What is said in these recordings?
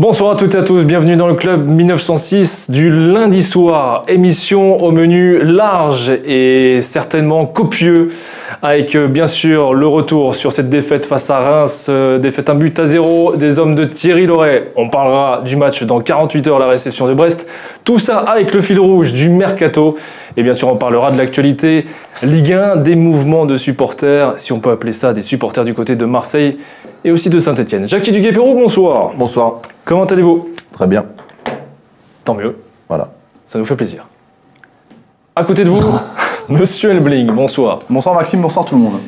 Bonsoir à toutes et à tous, bienvenue dans le club 1906 du lundi soir. Émission au menu large et certainement copieux, avec euh, bien sûr le retour sur cette défaite face à Reims, euh, défaite un but à zéro des hommes de Thierry Loret. On parlera du match dans 48 heures, la réception de Brest. Tout ça avec le fil rouge du mercato. Et bien sûr, on parlera de l'actualité Ligue 1, des mouvements de supporters, si on peut appeler ça des supporters du côté de Marseille et aussi de Saint-Etienne. Jackie Duguay-Pérou, bonsoir. Bonsoir. Comment allez-vous? Très bien. Tant mieux, Voilà. ça nous fait plaisir. À côté de vous, Monsieur Elbling, bonsoir. Bonsoir Maxime, bonsoir tout le monde.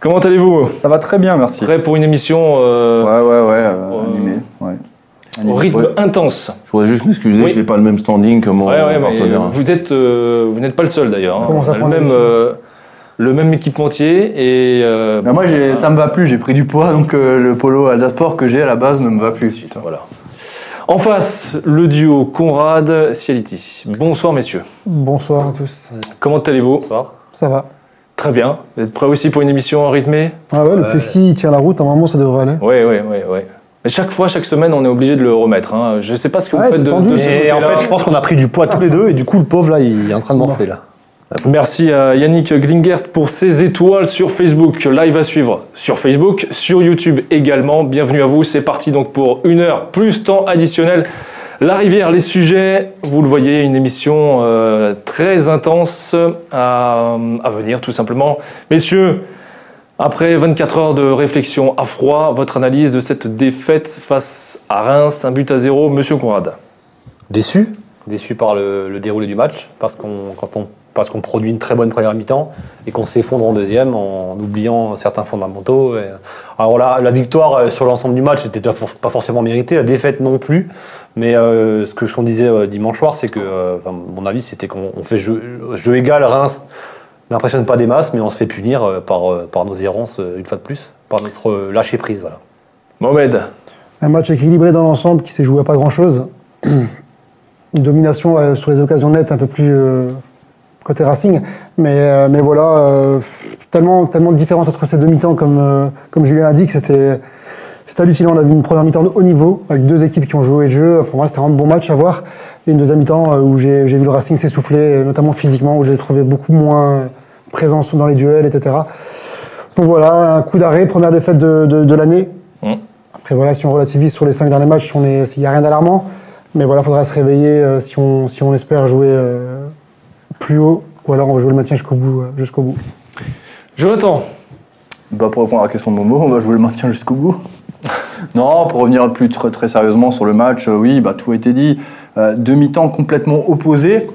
Comment allez-vous? Ça va très bien, merci. Prêt pour une émission euh, Ouais, ouais, ouais, euh, animé. Ouais. au rythme ouais. intense Je voudrais juste m'excuser, Oui. je n'ai pas le même standing que mon Ouais, ouais, mais partenaire. vous êtes, euh, vous n'êtes pas le seul d'ailleurs. hein. Comment ça On a le prend même, euh, le même équipementier et euh, Bah, moi, j'ai- ça me va plus, j'ai pris du poids, donc euh, le polo Alsasport que j'ai à la base ne me va plus. voilà. En face, le duo Conrad Cialiti. Bonsoir messieurs. Bonsoir à tous. Comment allez-vous? Ça va? Très bien. Vous êtes prêts aussi pour une émission rythmée? Ah ouais, le plexi il tient la route, normalement ça devrait aller. Oui, oui, oui, oui. Mais chaque fois, chaque semaine, on est obligé de le remettre. hein. Je ne sais pas ce que vous Ouais, faites de, de ce Et en fait, je pense qu'on a pris du poids tous les deux, et du coup, le pauvre, là, il est en train de morfler, là. Merci à Yannick Glingert pour ses étoiles sur Facebook. Live à suivre sur Facebook, sur YouTube également. Bienvenue à vous. C'est parti donc pour une heure plus temps additionnel. La rivière, les sujets, vous le voyez, une émission euh, très intense à, à venir tout simplement. Messieurs, après 24 heures de réflexion à froid, votre analyse de cette défaite face à Reims, un but à zéro, Monsieur Conrad. Déçu, déçu par le, le déroulé du match, parce qu'on quand on, parce qu'on produit une très bonne première mi-temps et qu'on s'effondre en deuxième en oubliant certains fondamentaux. Et- alors là, la victoire euh, sur l'ensemble du match n'était pas for- pas forcément méritée, la défaite non plus. Mais euh, ce que je euh, dimanche soir, c'est que, euh, enfin, mon avis, c'était qu'on on fait jeu, jeu égal. Reims n'impressionne pas des masses, mais on se fait punir euh, par, euh, par nos errances euh, une fois de plus, par notre euh, lâcher prise. Voilà. Mohamed, Un match équilibré dans l'ensemble qui s'est joué à pas grand chose. Une domination euh, sur les occasions nettes un peu plus euh, côté Racing. Mais, euh, mais voilà, euh, tellement, tellement de différence entre ces deux mi-temps, comme, euh, comme Julien l'a dit, que c'était. C'est hallucinant, on a vu une première mi-temps de haut niveau, avec deux équipes qui ont joué le jeu. Enfin, moi, c'était un bon match à voir. Et une deuxième mi-temps où j'ai j'ai vu le Racing s'essouffler, notamment physiquement, où je l'ai trouvé beaucoup moins présent dans les duels, etc. Donc voilà, un coup d'arrêt, première défaite de, de- de l'année. Mm. Après voilà, si on relativise sur les cinq derniers matchs, il n'y a rien d'alarmant. Mais voilà, il faudra se réveiller euh, si, on, si on espère jouer euh, plus haut, ou alors on va jouer le maintien jusqu'au bout. euh, jusqu'au bout. Jonathan, Bah, pour répondre à la question de Momo, on va jouer le maintien jusqu'au bout. non, pour revenir plus très, très sérieusement sur le match, euh, oui, bah, tout a été dit. Euh, deux mi-temps complètement opposés,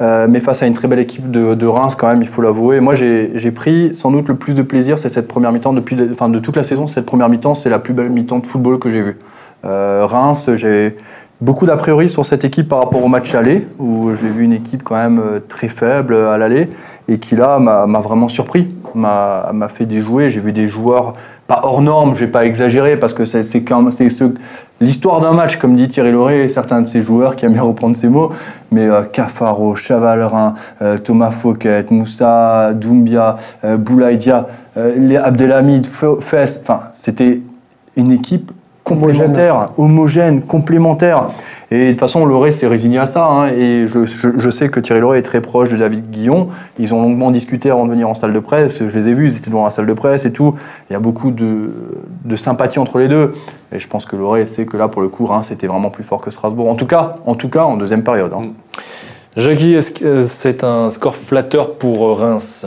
euh, mais face à une très belle équipe de, de Reims, quand même, il faut l'avouer. Moi, j'ai j'ai pris sans doute le plus de plaisir, c'est cette première mi-temps. Depuis, enfin, de toute la saison, cette première mi-temps, c'est la plus belle mi-temps de football que j'ai vue. Euh, Reims, j'ai beaucoup d'a priori sur cette équipe par rapport au match aller, où j'ai vu une équipe quand même euh, très faible à l'aller, et qui là m'a vraiment surpris, m'a fait déjouer. J'ai vu des joueurs pas hors normes, je vais pas exagérer, parce que c'est ce- l'histoire d'un match, comme dit Thierry Lauré et certains de ses joueurs qui aiment bien reprendre ses mots, mais euh, Cafaro, Chavalrin, euh, Thomas Fouquet, Moussa Doumbia, euh, Boulaïdia, euh, Abdelhamid, Fe- Fess, enfin c'était une équipe complémentaire, homogène, complémentaire. Et de toute façon, Loré s'est résigné à ça. hein, et je, je- je sais que Thierry Loré est très proche de David Guillon. Ils ont longuement discuté avant de venir en salle de presse. Je les ai vus, ils étaient devant la salle de presse et tout. Il y a beaucoup de, de sympathie entre les deux. Et je pense que Loré sait que là, pour le coup, Reims, c'était vraiment plus fort que Strasbourg. En tout cas, en, tout cas, en deuxième période. hein. Jackie, est-ce que euh, c'est un score flatteur pour euh, Reims?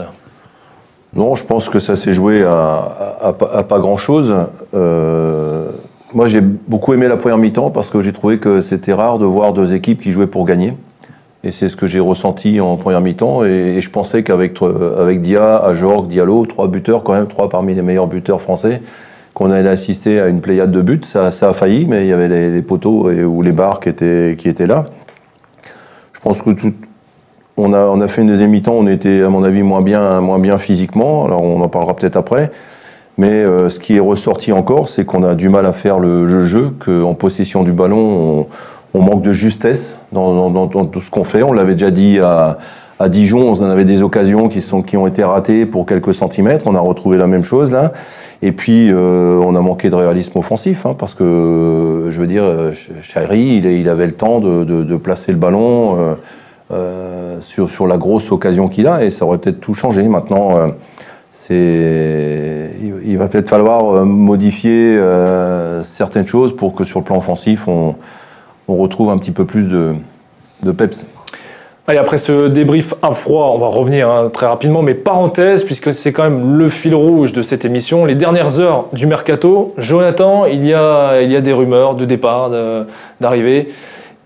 Non, je pense que ça s'est joué à, à- à pas- à pas grand-chose. Euh, moi, j'ai beaucoup aimé la première mi-temps parce que j'ai trouvé que c'était rare de voir deux équipes qui jouaient pour gagner. Et c'est ce que j'ai ressenti en première mi-temps. Et, je pensais qu'avec euh, Dia, Ajorg, Diallo, trois buteurs, quand même, trois parmi les meilleurs buteurs français, qu'on allait assister à une pléiade de buts. Ça, a failli, mais il y avait les, poteaux ou les barres qui étaient, qui étaient là. Je pense que tout, on a, on a fait une deuxième mi-temps, on était à mon avis moins bien, moins bien physiquement, alors on en parlera peut-être après. Mais euh, ce qui est ressorti encore, c'est qu'on a du mal à faire le, le jeu, qu'en possession du ballon, on, on manque de justesse dans, dans- dans- tout ce qu'on fait. On l'avait déjà dit à, À Dijon, on en avait des occasions qui, sont, qui ont été ratées pour quelques centimètres. On a retrouvé la même chose là. Et puis, euh, on a manqué de réalisme offensif, hein, parce que, euh, je veux dire, euh, Chahiri, il, il avait le temps de, de- de placer le ballon euh, euh, sur, sur la grosse occasion qu'il a, et ça aurait peut-être tout changé. Maintenant, c'est, il, va peut-être falloir euh, modifier euh, certaines choses pour que sur le plan offensif, on, on retrouve un petit peu plus de, de peps. Allez, après ce débrief à froid, on va revenir hein, très rapidement, mais parenthèse, puisque c'est quand même le fil rouge de cette émission, les dernières heures du mercato. Jonathan, il y a, il y a des rumeurs de départ, d'arrivée,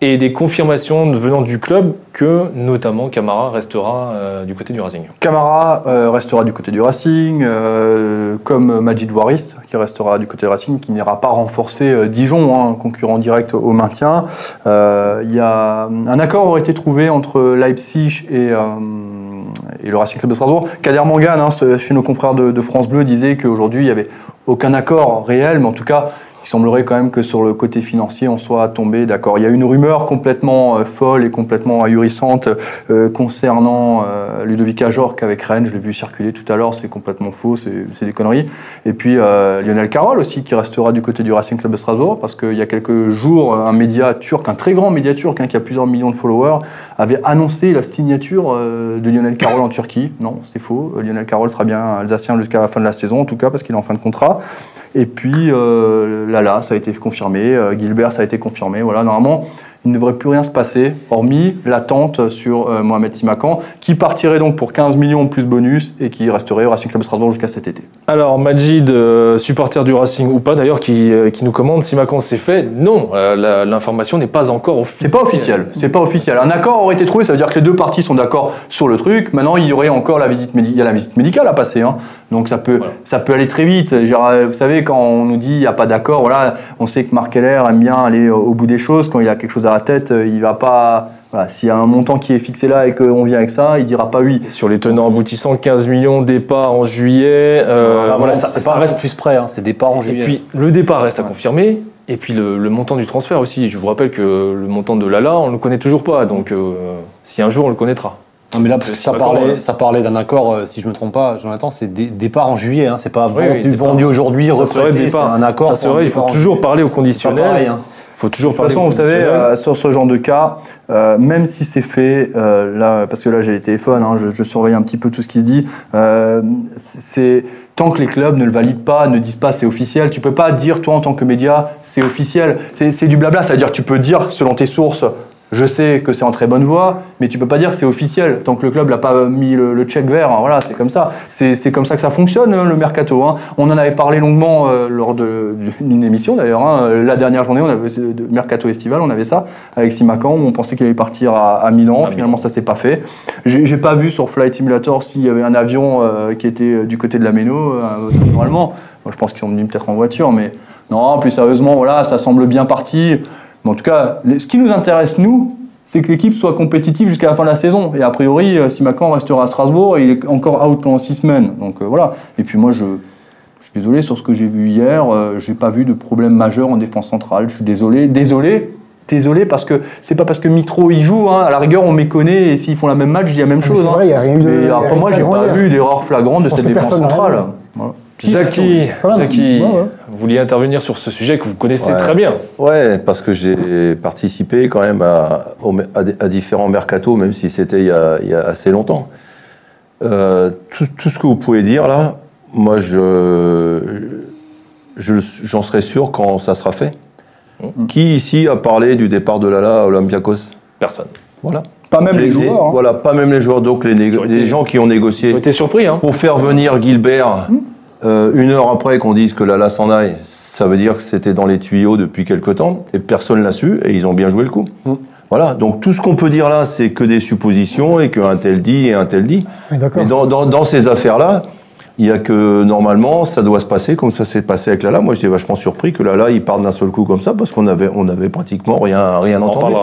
et des confirmations venant du club que notamment Camara restera euh, du côté du Racing. Camara euh, restera du côté du Racing, euh, comme Majid Waris, qui restera du côté du Racing, qui n'ira pas renforcer Dijon, hein, concurrent direct au maintien. Il y a, un accord aurait été trouvé entre Leipzig et, le Racing Club de Strasbourg. Kader Mangan, hein, chez nos confrères de, de France Bleu, disait qu'aujourd'hui, il n'y avait aucun accord réel, mais en tout cas, il semblerait quand même que sur le côté financier, on soit tombé d'accord. Il y a une rumeur complètement euh, folle et complètement ahurissante euh, concernant euh, Ludovic Ajorc avec Rennes. Je l'ai vu circuler tout à l'heure, c'est complètement faux, c'est des conneries. Et puis euh, Lionel Carroll aussi, qui restera du côté du Racing Club de Strasbourg, parce qu'il y a quelques jours, un média turc, un très grand média turc, hein, qui a plusieurs millions de followers, avait annoncé la signature euh, de Lionel Carroll en Turquie. Non, c'est faux. Lionel Carroll sera bien alsacien jusqu'à la fin de la saison, en tout cas, parce qu'il est en fin de contrat. Et puis euh, Lala, ça a été confirmé. euh, Gilbert, ça a été confirmé. Voilà, normalement, il ne devrait plus rien se passer, hormis l'attente sur euh, Mohamed Simakan, qui partirait donc pour 15 millions plus bonus et qui resterait au Racing Club Strasbourg jusqu'à cet été. Alors, Majid, euh, supporter du Racing ou pas d'ailleurs, qui, euh, qui nous commande si Macron s'est fait. Non, l'information n'est pas encore officielle. C'est pas officiel. C'est pas officiel. Un accord aurait été trouvé, ça veut dire que les deux parties sont d'accord sur le truc. Maintenant, il y aurait encore la visite, médi- il y a la visite médicale à passer. hein. Donc ça peut, Voilà. ça peut aller très vite. Genre, euh, vous savez, quand on nous dit il n'y a pas d'accord, voilà, on sait que Marc Heller aime bien aller au bout des choses. Quand il a quelque chose à la tête, euh, il va pas. Voilà, S'il y a un montant qui est fixé là et qu'on vient avec ça, il dira pas oui. Sur les tenants aboutissants, 15 millions départ en juillet. euh, Voilà, voilà, ça, reste. refus prêt, hein, c'est départ en Et juillet. puis le départ reste à confirmer. Et puis le, le montant du transfert aussi. Je vous rappelle que le montant de Lala, on ne le connaît toujours pas. Donc euh, si un jour on le connaîtra. Non, mais là, parce que ça parlait, ça d'un accord, euh, si je me trompe pas, Jonathan, c'est dé- départ en juillet, hein, c'est pas Oui, vendu, oui, vendu aujourd'hui, Ça serait retraité, c'est départ. un accord. Ça serait, il faut toujours parler au conditionnel. pareil, hein. Il faut toujours De toute façon, vous savez, euh, sur ce genre de cas, euh, même si c'est fait, euh, là, parce que là j'ai les téléphones, hein, je, je surveille un petit peu tout ce qui se dit, euh, c'est tant que les clubs ne le valident pas, ne disent pas c'est officiel, tu peux pas dire toi en tant que média c'est officiel, c'est c'est du blabla, c'est-à-dire tu peux dire selon tes sources. Je sais que c'est en très bonne voie, mais tu peux pas dire c'est officiel tant que le club n'a pas mis le, le check vert. hein, voilà, c'est comme ça. C'est comme ça que ça fonctionne hein, le mercato. hein. On en avait parlé longuement euh, lors d'une émission d'ailleurs. La dernière journée, on avait de mercato estival, on avait ça avec Simacan. où On pensait qu'il allait partir à, à Milan. Finalement, ça s'est pas fait. J'ai pas vu sur Flight Simulator s'il y avait un avion euh, qui était euh, du côté de la Méno. normalement, je pense qu'ils sont venus peut-être en voiture, mais non. Plus sérieusement, voilà, ça semble bien parti. Mais en tout cas, ce qui nous intéresse, nous, c'est que l'équipe soit compétitive jusqu'à la fin de la saison. Et a priori, euh, si Macan restera à Strasbourg, il est encore out pendant six semaines. Donc euh, voilà. Et puis moi, je, je suis désolé sur ce que j'ai vu hier. euh, j'ai pas vu de problème majeur en défense centrale. Je suis désolé. Désolé. Désolé parce que c'est pas parce que Mitro y joue, hein, à la rigueur on méconnaît et s'ils font la même match, je dis la même Ah, mais chose. hein. y a rien de- y a moi j'ai pas hier. vu d'erreur flagrante de cette défense centrale. Voilà. Jackie, Voilà. Jackie, Ouais, ouais. vous vouliez intervenir sur ce sujet que vous connaissez Ouais. très bien. Ouais, parce que j'ai participé quand même à, différents mercatos, même si c'était il, y a- il y a assez longtemps. Euh, tout, tout ce que vous pouvez dire là, moi je je- j'en serai sûr quand ça sera fait. Qui ici a parlé du départ de Lala à Olympiakos? Personne. Voilà. Pas même les, joueurs. hein. Voilà, pas même les joueurs. Donc les, négo- Qui ont été- les gens qui ont Vous négocié été surpris, hein pour faire venir Gilbert euh, une heure après qu'on dise que Lala s'en aille, ça veut dire que c'était dans les tuyaux depuis quelque temps et personne l'a su et ils ont bien joué le coup. Voilà, donc tout ce qu'on peut dire là, c'est que des suppositions et qu'un tel dit et un tel dit. Oui. Mais dans, dans- dans ces affaires-là, il y a que normalement, ça doit se passer comme ça s'est passé avec Lala. Moi, j'étais vachement surpris que Lala, il parte d'un seul coup comme ça parce qu'on avait, on avait pratiquement rien, rien On entendu.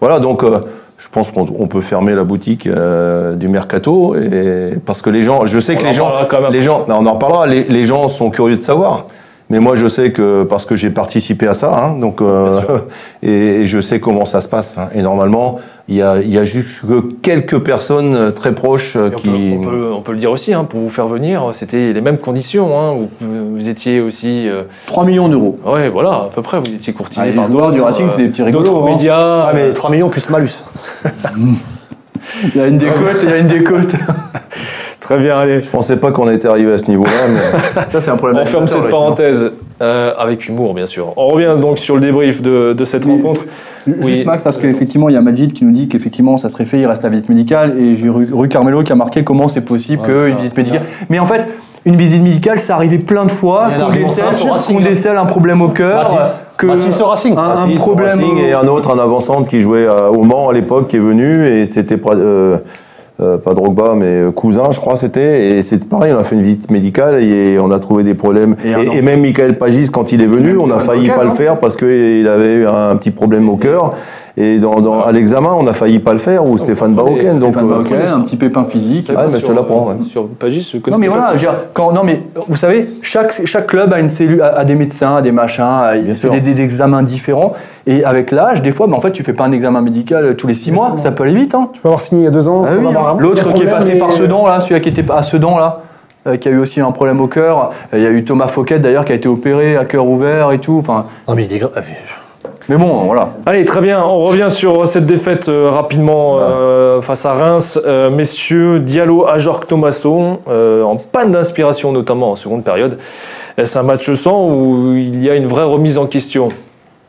Voilà, donc euh, je pense qu'on on peut fermer la boutique euh, du mercato et parce que les gens, je sais On que les gens, les gens, on en reparlera. Les, les gens sont curieux de savoir. Mais moi, je sais que parce que j'ai participé à ça, hein, donc euh, et, et je sais comment ça se passe. hein. et normalement, il y a, il y a juste que quelques personnes euh, très proches euh, On, qui. peut, on, peut, on peut le dire aussi, hein, pour vous faire venir, c'était les mêmes conditions. Hein, où vous étiez aussi. euh, 3 millions d'euros. ouais, voilà, à peu près, vous étiez courtisé Ah, les par joueurs du Racing, c'est des petits rigolos, D'autres hein. médias. Ah, mais euh, 3 millions plus malus. Il y a une décote, il y a une décote. Très bien, allez. Je pensais pas qu'on était arrivé à ce niveau-là, mais Ça, c'est un problème. On ferme cette parenthèse euh, avec humour, bien sûr. On revient donc sur le débrief de, de cette rencontre. Juste Oui. Max, parce qu'effectivement, il y a Majid qui nous dit qu'effectivement, ça serait fait, il reste la visite médicale, et j'ai Rue, Rue Carmelo qui a marqué comment c'est possible Ouais, qu'une visite médicale. Mais en fait, une visite médicale, ça arrivait plein de fois, qu'on décèle, hein. décèle un problème au cœur, Mathis. que Mathis au Racing. un, un problème Racing et un autre, un avant-centre qui jouait à- au Mans à l'époque, qui est venu et c'était euh, euh, pas Drogba, mais euh, cousin, je crois, c'était. Et c'est pareil, on a fait une visite médicale et on a trouvé des problèmes. Et même Michael Pagis, quand il est venu, on a failli pas le faire parce qu'il avait eu un petit problème au cœur. Et dans, dans- à l'examen, on a failli pas le faire, ou Stéphane on connaît Baroken. Donc, Stéphane euh, Bauquet, un petit pépin physique. Ah, mais je te l'apprends, ouais. Sur Pagis, je Non connaissais mais pas voilà, ça. je veux dire, quand, non mais vous savez, chaque, chaque club a une cellule, a, a des médecins, a des machins, a, il fait des, des examens différents. Et avec l'âge, des fois, mais en fait, tu fais pas un examen médical tous les six mois, ça peut aller vite. Hein. Tu peux avoir signé il y a deux ans. Ah oui, hein. L'autre qui est passé par mais- Sedan, là, celui qui était à Sedan, là, euh, qui a eu aussi un problème au cœur. Euh, Il y a eu Thomas Fouquet, d'ailleurs, qui a été opéré à cœur ouvert et tout. Enfin, Non, mais il est grave. Mais bon, voilà. Allez, très bien. On revient sur cette défaite euh, rapidement euh, face à Reims. Euh, messieurs, Diallo, Ajorc, Thomasson, euh, en panne d'inspiration notamment en seconde période. Est-ce un match sans où il y a une vraie remise en question?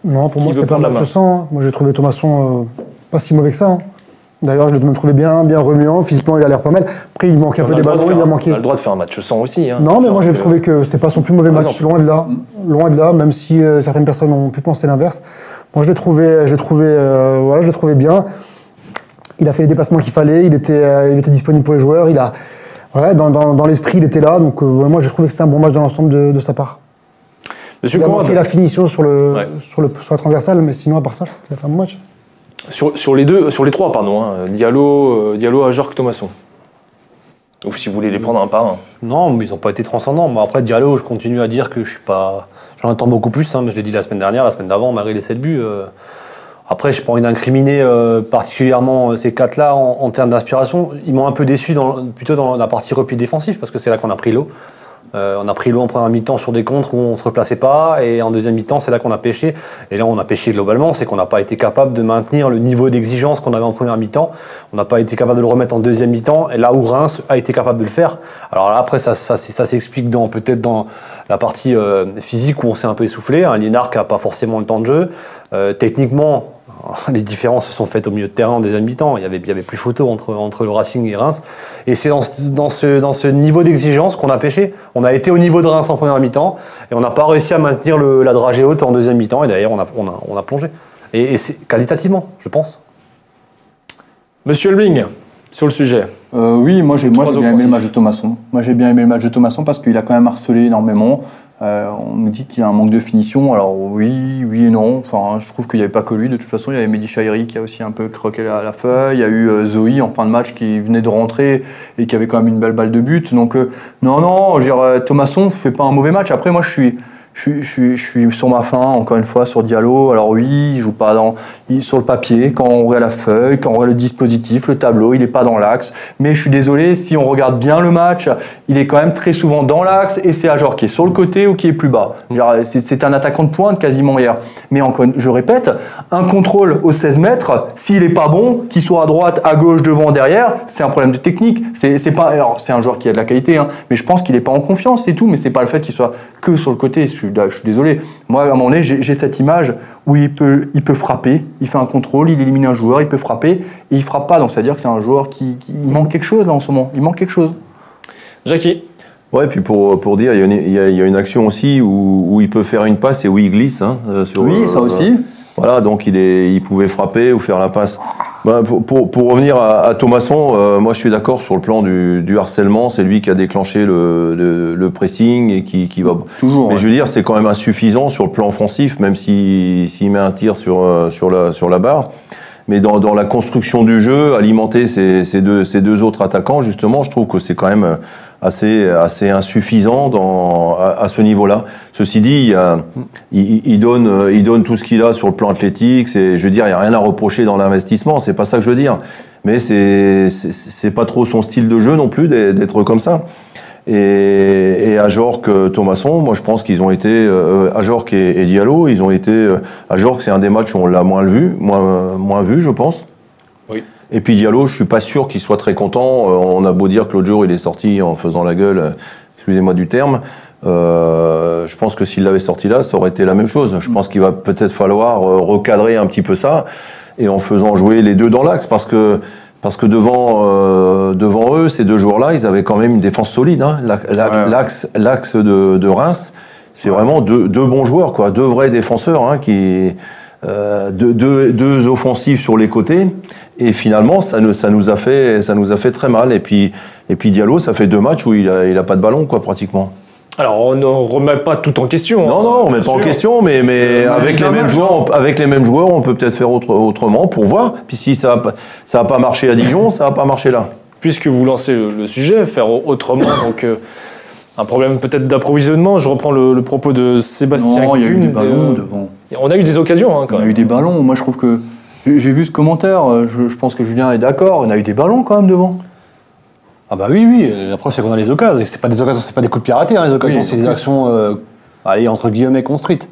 Non, pour Qui moi, c'était pas un match sans. Moi, j'ai trouvé Thomasson euh, pas si mauvais que ça. hein. D'ailleurs, je l'ai même trouvé bien, bien remuant. Physiquement, il a l'air pas mal. Après, il manquait un peu des le de ballons, il a manqué. on a le droit de faire un match sans aussi. hein. Non, mais moi, j'ai euh, trouvé que c'était pas son plus mauvais Ah, match. Loin de là. Loin de là, même si euh, certaines personnes ont pu penser l'inverse. Moi, je l'ai trouvé, je trouvé, euh, voilà, je trouvé bien. Il a fait les déplacements qu'il fallait. Il était, euh, il était disponible pour les joueurs. Il a, voilà, dans, dans- dans l'esprit, il était là. Donc, ouais, moi, j'ai trouvé que c'était un bon match dans l'ensemble de, de sa part. Monsieur il a manqué la finition sur le, Ouais. sur le, sur la transversale, mais sinon, à part ça, qu'il a fait un bon match. Sur, les deux, sur les trois, pardon. hein, Diallo, euh, Diallo, Ajorc, Thomasson. Ou si vous voulez les prendre un par un. Non, mais ils n'ont pas été transcendants. Après, Diallo, je continue à dire que je suis pas. J'en attends beaucoup plus, hein, mais je l'ai dit la semaine dernière, la semaine d'avant, on m'avait laissé le but. euh. Après, je n'ai pas envie d'incriminer euh, particulièrement ces quatre-là en, termes d'inspiration. Ils m'ont un peu déçu plutôt dans la partie repli défensif, parce que c'est là qu'on a pris l'eau. Euh, on a pris l'eau en première mi-temps sur des contres où on se replaçait pas, et en deuxième mi-temps, c'est là qu'on a pêché. Et là, on a pêché globalement, c'est qu'on n'a pas été capable de maintenir le niveau d'exigence qu'on avait en première mi-temps. On n'a pas été capable de le remettre en deuxième mi-temps, et là où Reims a été capable de le faire. Alors là, après, ça, ça, s'explique dans peut-être dans la partie euh, physique où on s'est un peu essoufflé. Liénard qui n'a pas forcément le temps de jeu. Euh, techniquement, les différences se sont faites au milieu de terrain en deuxième mi-temps. Il y avait, il y avait plus photo entre, entre le Racing et Reims. Et c'est dans, ce- dans, ce, dans ce niveau d'exigence qu'on a pêché. On a été au niveau de Reims en première mi-temps et on n'a pas réussi à maintenir le- la dragée haute en deuxième mi-temps. Et d'ailleurs, on a, on, a, on a plongé. Et, et c'est qualitativement, je pense. Monsieur Elbing, sur le sujet. Euh, oui, moi j'ai bien aimé le match de Thomasson. Moi j'ai bien aimé le match de Thomasson parce qu'il a quand même harcelé énormément. Euh, on nous dit qu'il y a un manque de finition. Alors oui, oui et non. Enfin, je trouve qu'il n'y avait pas que lui. De toute façon, il y avait Mehdi qui a aussi un peu croqué la, feuille. Il y a eu euh, Zoé en fin de match qui venait de rentrer et qui avait quand même une belle balle de but. Donc euh, non, non, je veux euh, Thomasson fait pas un mauvais match. Après, moi je suis je suis, sur ma fin, encore une fois, sur Diallo. Alors oui, il joue pas dans, sur le papier, quand on regarde la feuille, quand on regarde le dispositif, le tableau, il n'est pas dans l'axe. Mais je suis désolé, si on regarde bien le match, il est quand même très souvent dans l'axe et c'est Ajor qui est sur le côté ou qui est plus bas. C'est un attaquant de pointe quasiment hier. Mais je répète, un contrôle aux 16 mètres, s'il n'est pas bon, qu'il soit à droite, à gauche, devant, derrière, c'est un problème de technique. C'est alors c'est un joueur qui a de la qualité, hein, mais je pense qu'il n'est pas en confiance, c'est tout. Mais c'est pas le fait qu'il soit que sur le côté. Je suis désolé. Moi, à un moment donné, j'ai cette image où il peut, il peut frapper, il fait un contrôle, il élimine un joueur, il peut frapper et il frappe pas. Donc c'est à dire que c'est un joueur qui, qui- il manque quelque chose là en ce moment. Il manque quelque chose. Jackie, Ouais, puis pour, pour dire, il y, a une, il, y a, il y a une action aussi où, où il peut faire une passe et où il glisse. Hein, euh, sur, Oui, euh, ça aussi. Voilà, donc il, est, il pouvait frapper ou faire la passe. Bah, pour, pour, pour revenir à, à Thomasson, euh, moi je suis d'accord sur le plan du, du harcèlement. C'est lui qui a déclenché le, le, le pressing et qui, qui va. Toujours. Mais ouais. je veux dire, c'est quand même insuffisant sur le plan offensif, même s'il s'il met un tir sur, euh, sur, la, sur la barre. Mais dans, dans la construction du jeu, alimenter ces, ces, deux, ces deux autres attaquants, justement, je trouve que c'est quand même assez, assez insuffisant dans, à, ce niveau-là. Ceci dit, il, il, il donne, il donne tout ce qu'il a sur le plan athlétique. C'est, je veux dire, il n'y a rien à reprocher dans l'investissement. C'est pas ça que je veux dire. Mais c'est, c'est, pas trop son style de jeu non plus d'être comme ça. Et, et Ajorc, Thomasson, moi je pense qu'ils ont été, euh, et, et Diallo, ils ont été, euh, Ajorc c'est un des matchs où on l'a moins vu, moins, moins vu je pense. Et puis Diallo, je suis pas sûr qu'il soit très content. Euh, on a beau dire que l'autre jour il est sorti en faisant la gueule, euh, excusez-moi du terme. Euh, je pense que s'il l'avait sorti là, ça aurait été la même chose. Je pense qu'il va peut-être falloir euh, recadrer un petit peu ça et en faisant jouer les deux dans l'axe parce que parce que devant euh, devant eux, ces deux joueurs-là, ils avaient quand même une défense solide. Hein. Ouais. L'axe l'axe de, de Reims, c'est vraiment deux, deux bons joueurs, quoi, deux vrais défenseurs hein, qui euh, deux, deux, deux offensives sur les côtés. Et finalement, ça, ne, ça, nous a fait, ça nous a fait très mal. Et puis, et puis Diallo, ça fait deux matchs où il a, il a pas de ballon, quoi, pratiquement. Alors, on ne remet pas tout en question. Non, hein, non, on bien met pas en question, mais, mais Euh, avec, mais les mêmes joueurs, on, avec les mêmes joueurs, on peut peut-être faire autre, autrement pour voir. Puis si ça n'a ça a pas marché à Dijon, ça n'a pas marché là. Puisque vous lancez le, le sujet, faire autrement, donc euh, un problème peut-être d'approvisionnement. Je reprends le, le propos de Sébastien Non, il y a eu des ballons euh, devant. On a eu des occasions, hein, quand On a même. eu des ballons. Moi, je trouve que. J'ai vu ce commentaire. euh, Je, je pense que Julien est d'accord. On a eu des ballons quand même devant. Ah bah oui, oui, la preuve c'est qu'on a les occasions. C'est pas des occasions, c'est pas des coups de arrêtés, hein, les occasions, Oui, c'est des actions, euh, allez, entre guillemets, construites.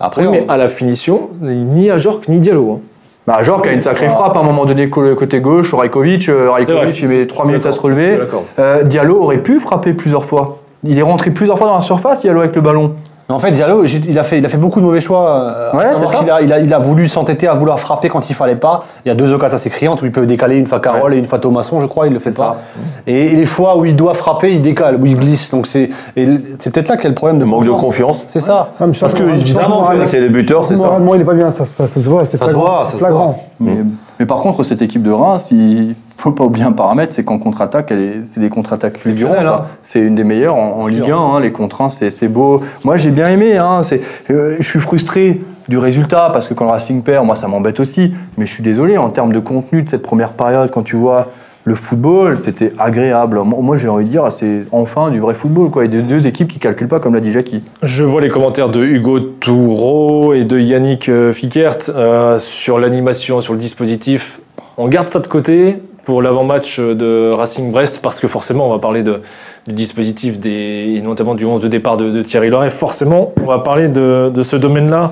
Après, Oui, on- mais à la finition, ni Ajorc ni Diallo. hein. Bah, Jork a une sacrée frappe à un moment donné côté gauche. Rajkovic, euh, Rajkovic, il met 3 Je suis minutes à se relever. Euh, Diallo aurait pu frapper plusieurs fois. Il est rentré plusieurs fois dans la surface, Diallo, avec le ballon. En fait, Diallo, il a fait, il a fait beaucoup de mauvais choix. euh, à Ouais, savoir c'est ça. qu'il a, il a, il a voulu s'entêter à vouloir frapper quand il fallait pas. Il y a deux occasions assez criantes où il peut décaler une fois Carole et une fois Thomasson, je crois, il le fait pas. Et, et les fois où il doit frapper, il décale, où il glisse. Donc c'est, peut-être là qu'il y a le problème de Le manque de confiance. C'est ça. Parce que évidemment, c'est les buteurs, c'est ça. Moralement, il est pas bien, ça, ça, se voit, c'est Ça se flagrant. voit, ça se flagrant. Mais, mais par contre, cette équipe de Reims, il faut pas oublier un paramètre, c'est qu'en contre-attaque, c'est des contre-attaques fulgurantes. Hein. C'est une des meilleures en, en Ligue 1, hein, les contre 1, c'est beau. Moi, j'ai bien aimé. Hein, euh, je suis frustré du résultat, parce que quand le Racing perd, moi, ça m'embête aussi. Mais je suis désolé, en termes de contenu de cette première période, quand tu vois le football, c'était agréable. Moi, moi, j'ai envie de dire, c'est enfin du vrai football. Quoi. Et des deux équipes qui calculent pas, comme l'a dit Jackie. Je vois les commentaires de Hugo Toureau et de Yannick euh, Fickert euh, sur l'animation, sur le dispositif. On garde ça de côté pour l'avant-match de Racing Brest parce que forcément on va parler de, du dispositif des, et notamment du 11 de départ de, de Thierry Loret. Forcément, on va parler de, de ce domaine-là,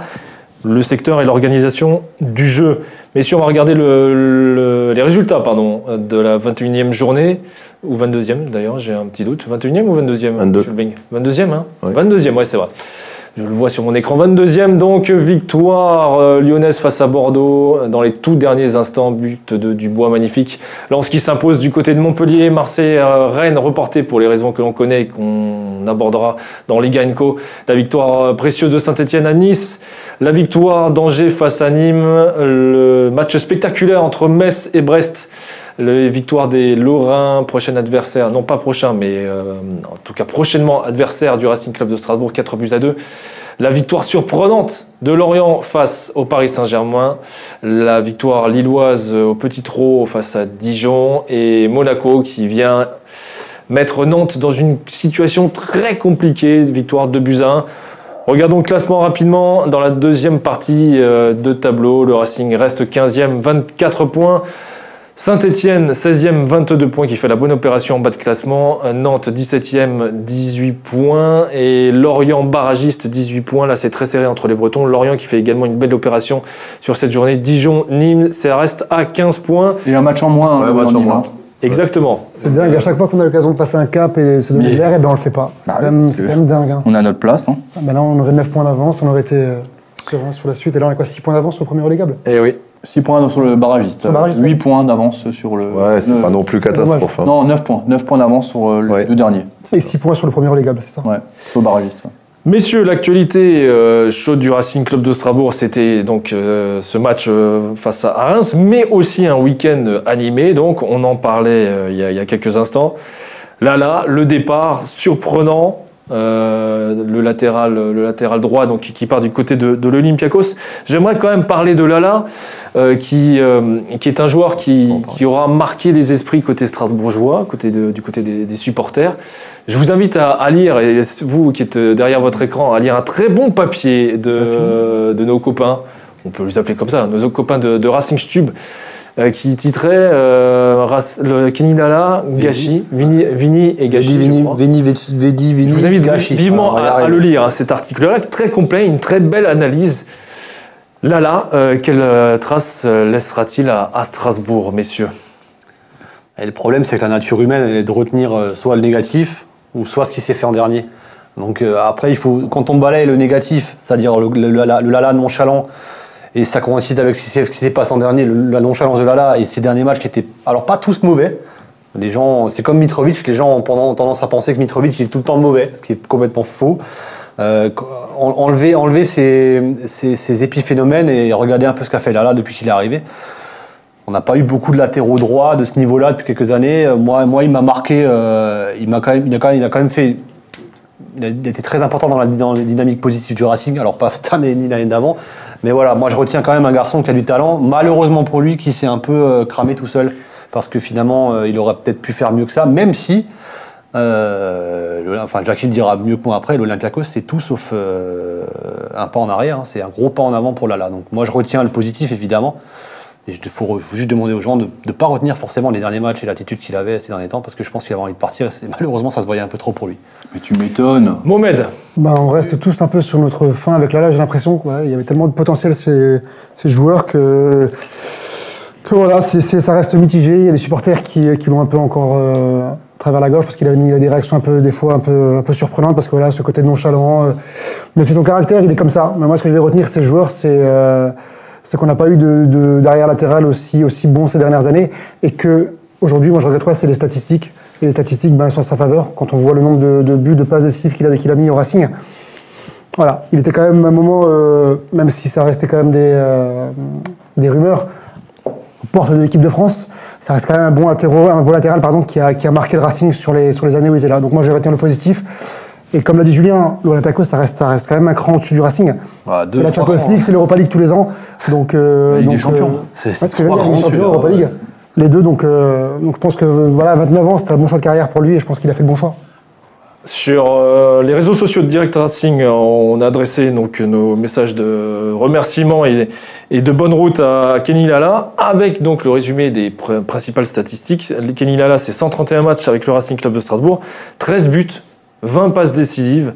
le secteur et l'organisation du jeu. Mais si on va regarder le- le- les résultats pardon, de la 21e journée, ou 22e d'ailleurs, j'ai un petit doute, 21e ou 22e 22. monsieur le Bing 22e, hein? Ouais. 22e, ouais, c'est vrai. Je le vois sur mon écran. 22e, donc, victoire euh, lyonnaise face à Bordeaux euh, dans les tout derniers instants. But de Dubois, magnifique. Lance qui s'impose du côté de Montpellier. Marseille, euh, Rennes, reporté pour les raisons que l'on connaît et qu'on abordera dans Liga Co. La victoire précieuse de Saint-Etienne à Nice. La victoire d'Angers face à Nîmes. Le match spectaculaire entre Metz et Brest. Les victoires des Lorrains, prochain adversaire, non pas prochain, mais euh, en tout cas prochainement adversaire du Racing Club de Strasbourg, 4 buts à 2. La victoire surprenante de Lorient face au Paris Saint-Germain. La victoire lilloise au Petit Trot face à Dijon. Et Monaco qui vient mettre Nantes dans une situation très compliquée. Victoire de buts à 1. Regardons le classement rapidement. Dans la deuxième partie euh, de tableau, le Racing reste 15e, 24 points. Saint-Etienne, 16e, 22 points, qui fait la bonne opération en bas de classement. Euh, Nantes, 17e, 18 points. Et Lorient, barragiste, 18 points. Là, c'est très serré entre les Bretons. Lorient qui fait également une belle opération sur cette journée. Dijon, Nîmes, ça reste à 15 points. Et un match en moins. Ouais, match en Nîmes, moins. Exactement. C'est dingue, à chaque fois qu'on a l'occasion de passer un cap et se donner de l'air, et ben on le fait pas. C'est Bah même- même dingue. hein. On a notre place. hein. Ah, ben là, on aurait 9 points d'avance, on aurait été euh, sur la suite. Et là, on a quoi 6 points d'avance au premier relégable? Et oui. 6 points sur le barragiste. Sur le barragiste, 8 points d'avance sur le. Ouais, c'est le- pas non plus catastrophe. hein. Non, 9 points. 9 points d'avance sur euh, Ouais. les deux derniers. Et 6 points sur le premier relégable, c'est ça Ouais, sur le barragiste. ouais. Messieurs, l'actualité euh, chaude du Racing Club de Strasbourg, c'était donc euh, ce match euh, face à Reims, mais aussi un week-end animé. Donc, on en parlait euh, il y, a- il y a quelques instants. Là, là, le départ surprenant le, latéral, le latéral droit, donc, qui part du côté de, de l'Olympiakos. J'aimerais quand même parler de Lala, euh, qui, euh, qui est un joueur qui, qui aura marqué les esprits côté strasbourgeois, côté de- du côté des, des supporters. Je vous invite à, à lire, et vous qui êtes derrière votre écran, à lire un très bon papier de, de nos copains, on peut les appeler comme ça, nos copains de, de Racing Stube, euh, qui titrait euh, le Kenny Lala, Gachi, Vini, Vini et je Vini. Vini, Vedi, Vini, Je vous invite vivement Alors, à, le lire, hein, cet article-là, très complet, une très belle analyse. Lala, euh, quelle trace laissera-t-il à, à Strasbourg, messieurs? Et le problème, c'est que la nature humaine, elle est de retenir soit le négatif, ou soit ce qui s'est fait en dernier. Donc euh, après, il faut, quand on balaye le négatif, c'est-à-dire le, le, lala- le Lala nonchalant, et ça coïncide avec ce qui s'est- passé en dernier, la nonchalance de Lala et ses derniers matchs qui étaient, alors pas tous mauvais. Les gens, c'est comme Mitrovic, les gens ont tendance à penser que Mitrovic est tout le temps mauvais, ce qui est complètement faux. Euh, en- enlever, ces, ces, épiphénomènes et regarder un peu ce qu'a fait Lala depuis qu'il est arrivé. On n'a pas eu beaucoup de latéraux droits de ce niveau-là depuis quelques années. Euh, Moi, il m'a marqué. euh, il, a quand même, fait. Il a, été très important dans la, dans les dynamiques positives du Racing. Alors, pas cette année ni l'année d'avant. Mais voilà, moi, je retiens quand même un garçon qui a du talent. Malheureusement pour lui, qui s'est un peu euh, cramé tout seul. Parce que finalement, euh, il aurait peut-être pu faire mieux que ça. Même si. euh, enfin, Jackie le dira mieux que moi après. L'Olympiakos, c'est tout sauf un pas en arrière. hein. C'est un gros pas en avant pour Lala. Donc, moi, je retiens le positif, évidemment. Et il faut, faut juste demander aux gens de ne pas retenir forcément les derniers matchs et l'attitude qu'il avait ces derniers temps, parce que je pense qu'il avait envie de partir. Et malheureusement, ça se voyait un peu trop pour lui. Mais tu m'étonnes. Mohamed, Bah, on reste tous un peu sur notre fin avec Lala. J'ai l'impression qu'il y avait tellement de potentiel ces, ces joueurs que, que voilà, c'est c'est- ça reste mitigé. Il y a des supporters qui, qui l'ont un peu encore euh, à travers la gorge parce qu'il a, il a des réactions un peu, des fois un peu, un peu surprenantes parce que voilà, ce côté nonchalant. euh, mais c'est son caractère, il est comme ça. Mais moi, ce que je vais retenir, c'est le joueur, c'est euh, c'est qu'on n'a pas eu de, de- d'arrière latéral aussi, bon ces dernières années et que aujourd'hui, moi, je regrette quoi, c'est les statistiques. Et les statistiques ben, sont à sa faveur quand on voit le nombre de, buts, de passes décisives qu'il a, mis au Racing. Voilà, il était quand même à un moment, euh, même si ça restait quand même des, euh, des rumeurs, aux portes de l'équipe de France, ça reste quand même un bon latéral, un bon latéral pardon, qui, a, marqué le Racing sur les, sur les années où il était là. Donc moi, je vais retenir le positif. Et comme l'a dit Julien, l'Olympiakos, ça reste, ça reste quand même un cran au-dessus du Racing. Deux, C'est la Champions League, c'est l'Europa League tous les ans. Donc, euh, Ligue des donc, Champions. euh, C'est trois Europa. League. Les deux, donc, euh, donc je pense que voilà, 29 ans, c'était un bon choix de carrière pour lui et je pense qu'il a fait le bon choix. sur euh, les réseaux sociaux de Direct Racing, on a adressé donc, nos messages de remerciements et, et de bonne route à Kenny Lala, avec donc le résumé des pr- principales statistiques. Kenny Lala, c'est 131 matchs avec le Racing Club de Strasbourg, 13 buts, 20 passes décisives,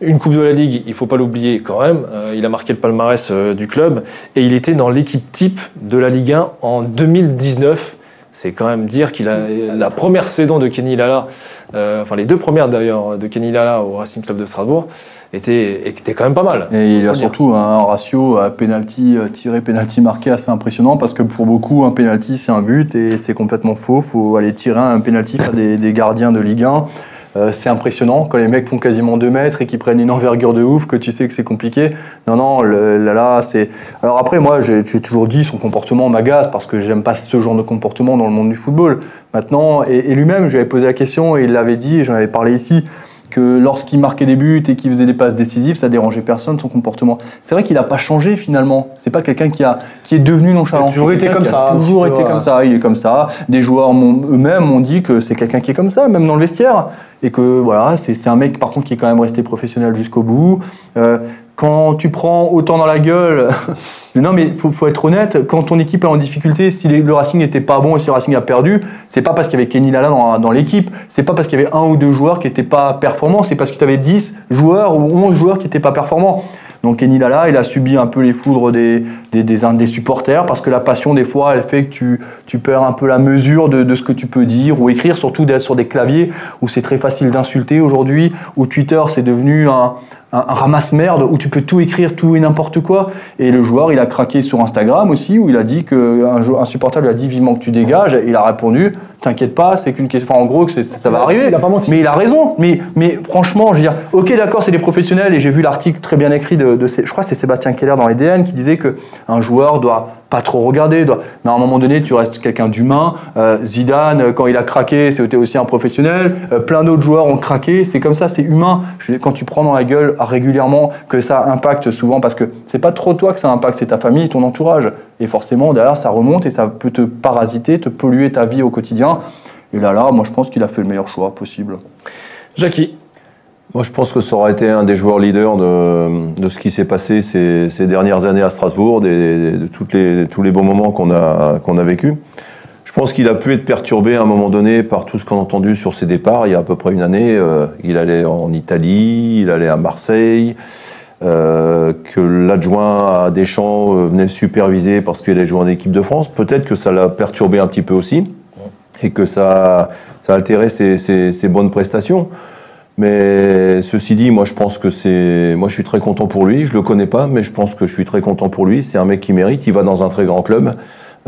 une Coupe de la Ligue, il ne faut pas l'oublier quand même, euh, il a marqué le palmarès euh, du club, et il était dans l'équipe type de la Ligue 1 en 2019. C'est quand même dire qu'il a la première saison de Kenny Lala, euh, enfin les deux premières d'ailleurs de Kenny Lala au Racing Club de Strasbourg, étaient, étaient quand même pas mal. Et il y a surtout un ratio à penalty euh, tiré, penalty marqué assez impressionnant parce que pour beaucoup, un penalty c'est un but et c'est complètement faux. faut aller tirer un penalty à des, des gardiens de Ligue 1. Euh, c'est impressionnant quand les mecs font quasiment 2 mètres et qu'ils prennent une envergure de ouf, que tu sais que c'est compliqué. Non, non, là, là, c'est. Alors après, moi, j'ai toujours dit son comportement m'agace parce que j'aime pas ce genre de comportement dans le monde du football. Maintenant, et, lui-même, je lui avais posé la question et il l'avait dit, j'en avais parlé ici, que lorsqu'il marquait des buts et qu'il faisait des passes décisives, ça dérangeait personne son comportement. C'est vrai qu'il n'a pas changé finalement. C'est pas quelqu'un qui a qui est devenu nonchalant. Il a toujours été comme ça, a Toujours été comme ça. Il est comme ça. Des joueurs eux-mêmes m'ont dit que c'est quelqu'un qui est comme ça, même dans le vestiaire, et que voilà, c'est c'est un mec par contre qui est quand même resté professionnel jusqu'au bout. Euh, quand tu prends autant dans la gueule, non mais faut, faut être honnête, quand ton équipe est en difficulté, si le Racing n'était pas bon et si le Racing a perdu, c'est pas parce qu'il y avait Kenny Lala dans, dans l'équipe, c'est pas parce qu'il y avait un ou deux joueurs qui n'étaient pas performants, c'est parce que tu avais 10 joueurs ou 11 joueurs qui n'étaient pas performants. Donc Kenny Lala, il a subi un peu les foudres des, supporters parce que la passion, des fois, elle fait que tu, perds un peu la mesure de, de ce que tu peux dire ou écrire, surtout sur des claviers où c'est très facile d'insulter aujourd'hui, où Twitter, c'est devenu un, un, un ramasse-merde, où tu peux tout écrire, tout et n'importe quoi. Et le joueur, il a craqué sur Instagram aussi, où il a dit que un, supporter lui a dit vivement que tu dégages, et il a répondu, t'inquiète pas, c'est qu'une question, enfin, en gros, que ça va arriver. Il a pas menti. Mais il a raison. Mais, mais franchement, je veux dire, ok, d'accord, c'est des professionnels, et j'ai vu l'article très bien écrit de, je crois c'est Sébastien Keller dans EDN qui disait que un joueur doit pas trop regarder. Mais à un moment donné, tu restes quelqu'un d'humain. Euh, Zidane, euh, quand il a craqué, c'était aussi un professionnel. Euh, plein d'autres joueurs ont craqué. C'est comme ça, c'est humain. Quand tu prends dans la gueule régulièrement, que ça impacte souvent, parce que c'est pas trop toi que ça impacte, c'est ta famille, ton entourage. Et forcément, derrière, ça remonte et ça peut te parasiter, te polluer ta vie au quotidien. Et là, là, moi, je pense qu'il a fait le meilleur choix possible. Jackie, Moi, je pense que ça aurait été un des joueurs leaders de, ce qui s'est passé ces, dernières années à Strasbourg, des- de tous les bons moments qu'on a, qu'on vécu. Je pense qu'il a pu être perturbé à un moment donné par tout ce qu'on a entendu sur ses départs. Il y a à peu près une année, euh, il allait en Italie, il allait à Marseille, euh, que l'adjoint à Deschamps euh, venait le superviser parce qu'il allait jouer en équipe de France. Peut-être que ça l'a perturbé un petit peu aussi et que ça, a altéré ses bonnes prestations. Mais ceci dit, moi je pense que c'est, moi je suis très content pour lui. Je le connais pas, mais je pense que je suis très content pour lui. C'est un mec qui mérite. Il va dans un très grand club.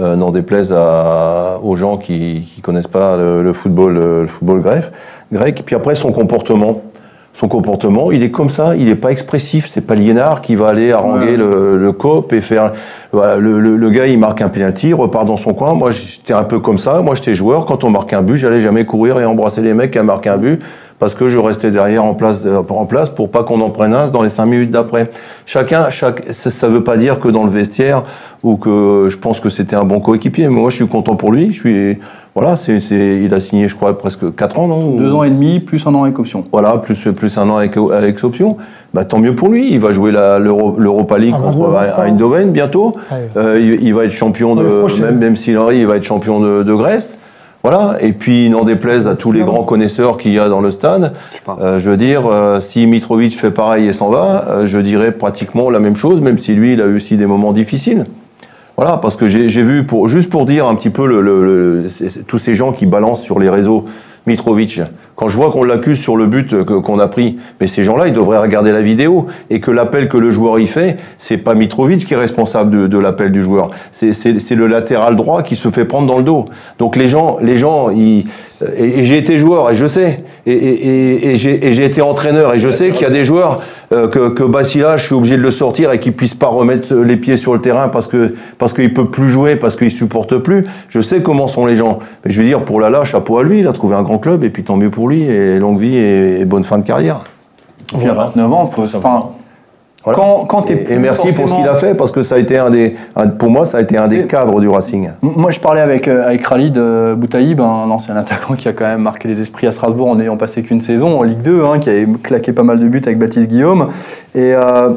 Euh, n'en déplaise à- aux gens qui, qui connaissent pas le, le football, le football grec. Grec. Puis après son comportement, son comportement, il est comme ça. Il est pas expressif. C'est pas Liénard qui va aller haranguer Ouais. le, le cop et faire. Voilà, le, le- le gars, il marque un penalty, repart dans son coin. Moi, j'étais un peu comme ça. Moi, j'étais joueur. Quand on marquait un but, j'allais jamais courir et embrasser les mecs qui a marqué un but parce que je restais derrière en place, euh, en place pour pas qu'on en prenne un dans les cinq minutes d'après. Chacun, chaque, ça, ça veut pas dire que dans le vestiaire ou que je pense que c'était un bon coéquipier. Mais moi, je suis content pour lui. Je suis, voilà, c'est, c'est, il a signé, je crois, presque quatre ans, non? Deux ans et demi, plus un an avec option. voilà, plus, plus un an avec, avec option. Bah, tant mieux pour lui. Il va jouer la, l'Euro- l'Europa League Ah, contre bravo, ça. Eindhoven bientôt. Euh, il, il va être champion de, même, même s'il il va être champion de, de Grèce. Voilà. Et puis, n'en déplaise à tous les Non. grands connaisseurs qu'il y a dans le stade. pas. Euh, je veux dire, euh, si Mitrovic fait pareil et s'en va, euh, je dirais pratiquement la même chose, même si lui, il a eu aussi des moments difficiles. Voilà, parce que j'ai vu, pour, juste pour dire un petit peu le, le- le- c'est- c'est- tous ces gens qui balancent sur les réseaux Mitrovic, quand je vois qu'on l'accuse sur le but que- qu'on a pris, mais ces gens-là, ils devraient regarder la vidéo et que l'appel que le joueur y fait, c'est pas Mitrovic qui est responsable de, l'appel du joueur, c'est- le latéral droit qui se fait prendre dans le dos. Donc les gens, les gens, ils, et, j'ai été joueur et je sais, et, et, et j'ai été entraîneur et je sais qu'il y a des joueurs euh, que, que Bassila, je suis obligé de le sortir et qu'il puisse pas remettre les pieds sur le terrain parce que parce qu'il peut plus jouer, parce qu'il supporte plus. Je sais comment sont les gens. Mais je veux dire, pour Lala, chapeau à lui, il a trouvé un grand club et puis tant mieux pour lui et longue vie et, et bonne fin de carrière. Il a 29 ans, faut, enfin, Voilà. quand, quand t'es Et, merci pour ce qu'il a fait parce que ça a été un des, un- pour moi, ça a été un des Et- cadres du Racing. Moi, je parlais avec, euh, avec Khalid euh, Boutaïb, un ancien attaquant qui a quand même marqué les esprits à Strasbourg en n'ayant passé qu'une saison en Ligue 2, hein, qui avait claqué pas mal de buts avec Baptiste Guillaume. Et, euh,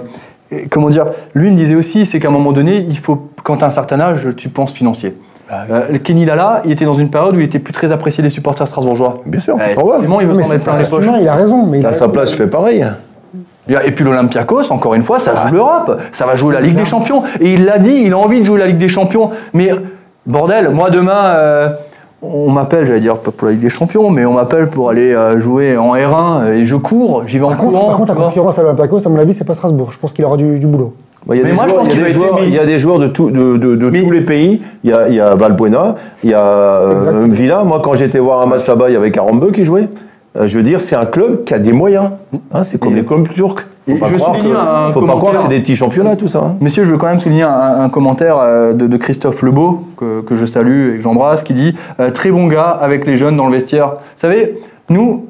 et comment dire, lui me disait aussi, c'est qu'à un moment donné, il faut, quand tu as un certain âge, tu penses financier. Euh, le Kenny Lala, il était dans une période où il était plus très apprécié des supporters strasbourgeois. Bien sûr, Eh, forcément, il veut s'en mettre plein les un poches. il a raison. Mais il À a- sa place, je fais pareil. Et puis l'Olympiakos, encore une fois, ça Ah. joue l'Europe, ça va jouer la Ligue des Champions. Et il l'a dit, il a envie de jouer la Ligue des Champions. Mais bordel, moi demain, euh, on m'appelle, j'allais dire pas pour la Ligue des Champions, mais on m'appelle pour aller euh, jouer en R1 et je cours, j'y vais en Par contre, courant. par contre, la concurrence à l'Olympiakos, à mon avis, c'est pas Strasbourg. Je pense qu'il aura du, du boulot. Il y a Mais des joueurs, de, tout- de, de- de Mais- tous les pays. Il y a, il y a Valbuena, il y a euh, Exactement. Villa. Moi, quand j'étais voir un match là-bas, il y avait Karambeu qui jouait. Euh, je veux dire, c'est un club qui a des moyens. Hein, c'est comme Et- les clubs turcs. Faut pas je croire souligne que- un faut pas croire que c'est des petits championnats, tout ça. hein. Messieurs, je veux quand même souligner un, un commentaire euh, de, de Christophe Lebeau, que, que je salue et que j'embrasse, qui dit euh, Très bon gars avec les jeunes dans le vestiaire. Vous savez, nous,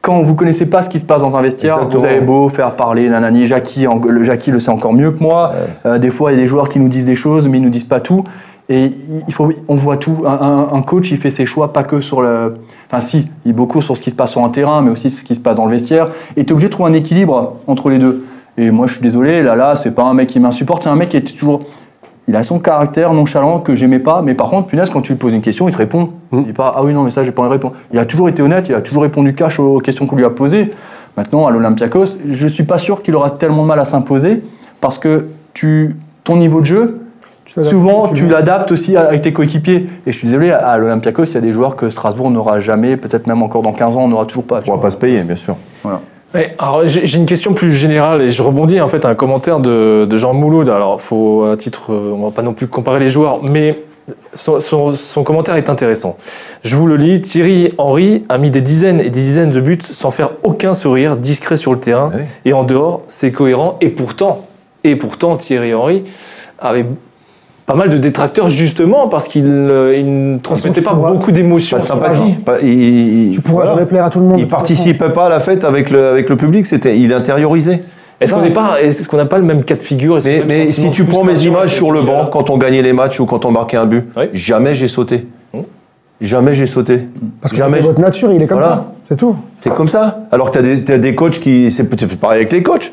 quand vous connaissez pas ce qui se passe dans un vestiaire, Exactement. vous avez beau faire parler nanani, Jackie, le Jackie le sait encore mieux que moi. Euh, des fois, il y a des joueurs qui nous disent des choses, mais ils nous disent pas tout. Et il faut, on voit tout. Un coach, il fait ses choix pas que sur le. Enfin, si, il est beaucoup sur ce qui se passe sur un terrain, mais aussi ce qui se passe dans le vestiaire. Et tu es obligé de trouver un équilibre entre les deux. Et moi, je suis désolé, là, là, c'est pas un mec qui m'insupporte, c'est un mec qui est toujours. Il a son caractère nonchalant que j'aimais pas, mais par contre, punaise, quand tu lui poses une question, il te répond. Il dit pas Ah oui, non, mais ça, j'ai pas envie de répondre. Il a toujours été honnête, il a toujours répondu cash aux questions qu'on lui a posées. Maintenant, à l'Olympiakos, je suis pas sûr qu'il aura tellement de mal à s'imposer parce que tu, ton niveau de jeu, Tu souvent, tu l'adaptes aussi avec tes coéquipiers. Et je suis désolé, à l'Olympiakos, il y a des joueurs que Strasbourg n'aura jamais, peut-être même encore dans 15 ans, on n'aura toujours pas. On tu pourra pas se payer, bien sûr. Voilà. Ouais, alors j'ai une question plus générale et je rebondis en fait à un commentaire de, de Jean Mouloud. Alors, faut à titre, euh, on va pas non plus comparer les joueurs, mais son, son- son commentaire est intéressant. Je vous le lis. Thierry Henry a mis des dizaines et des dizaines de buts sans faire aucun sourire, discret sur le terrain Oui. et en dehors, c'est cohérent. Et pourtant, et pourtant, Thierry Henry avait pas mal de détracteurs justement parce qu'il euh, il ne transmettait pas pourras- beaucoup d'émotions. Pas de sympathie. Pas- il- il- Tu pourras voilà. jamais plaire à tout le monde. Il participait pas à la fête avec le, avec le public, c'était, il intériorisait. Est-ce qu'on n'est pas, est-ce qu'on n'a pas le même cas de figure? Mais, si tu prends mes images sur le banc, euh, quand on gagnait les matchs ou quand on marquait un but, Oui. jamais j'ai sauté. Jamais j'ai sauté. Parce que jamais. c'est votre nature, il est comme Voilà. ça. C'est tout. C'est comme ça. Alors que tu as des, t'as des coachs qui. C'est pareil avec les coachs.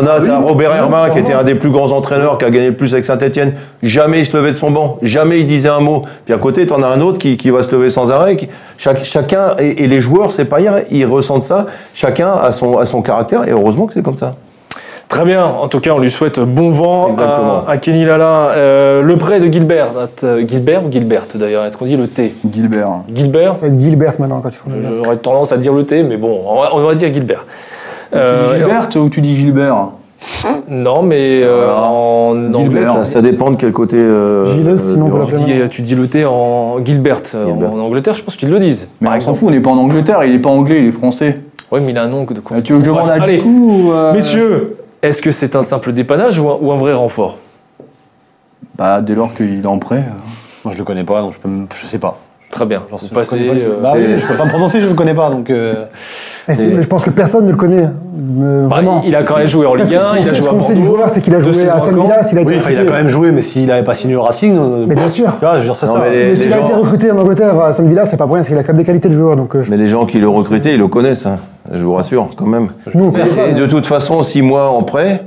T'en as, Oui, Robert oui, qui était un des plus grands entraîneurs, qui a gagné le plus avec Saint-Etienne. Jamais il se levait de son banc. Jamais il disait un mot. Puis à côté, t'en as un autre qui, qui va se lever sans arrêt. qui- chaque, chacun, et, et les joueurs, c'est pas hier, ils ressentent ça. Chacun a son, a son caractère, et heureusement que c'est comme ça. Très bien. En tout cas, on lui souhaite bon vent Exactement. à, à Kenny Lala. Euh, le prêt de Gilbert, euh, Gilbert ou Gilbert d'ailleurs Est-ce qu'on dit le T? Gilbert. Gilbert? Gilbert maintenant quand place. J'aurais tendance à dire le T, mais bon, on va, on va dire Gilbert. Euh, tu dis Gilbert ou tu dis Gilbert Non, mais euh, Voilà. en Gilbert. anglais, Ça, ça dépend de quel côté. euh, Gilles, sinon, du vous range. tu dis, tu dis le T en Gilbert. En- Gilbert. En, Angleterre, je pense qu'ils le disent. Mais on s'en fout, on n'est pas en Angleterre, il est pas anglais, il est français. Oui, mais il a un nom de. Euh, tu veux que je demande à Allez, euh, messieurs, est-ce que c'est un simple dépannage ou un, ou un vrai renfort? Bah, dès lors qu'il est en prêt. euh. Moi, je le connais pas, donc je je sais pas. Très bien, j'en suis Je passé. jeu. euh, Bah oui, je peux pas me prononcer, je le connais pas, donc. Mais c'est- mais je pense que personne ne le connaît. euh, bah, vraiment. il a quand même joué en Parce Ligue que 1, ce il a joué à ce qu'on sait du joueur, c'est qu'il a deux joué à Aston. Villa, s'il a été Oui, enfin, il a quand même joué, mais s'il avait pas signé au Racing. euh, Mais bien sûr. Tu vois, je veux dire, c'est Non, ça. mais s'il a été recruté en Angleterre à Aston Villa, c'est pas pour rien, c'est qu'il a quand même des qualités de joueur. Donc, euh, je- Mais les gens qui le recrutaient, ils le connaissent, hein. je vous rassure, quand même. nous. Et de toute façon, six mois en prêt,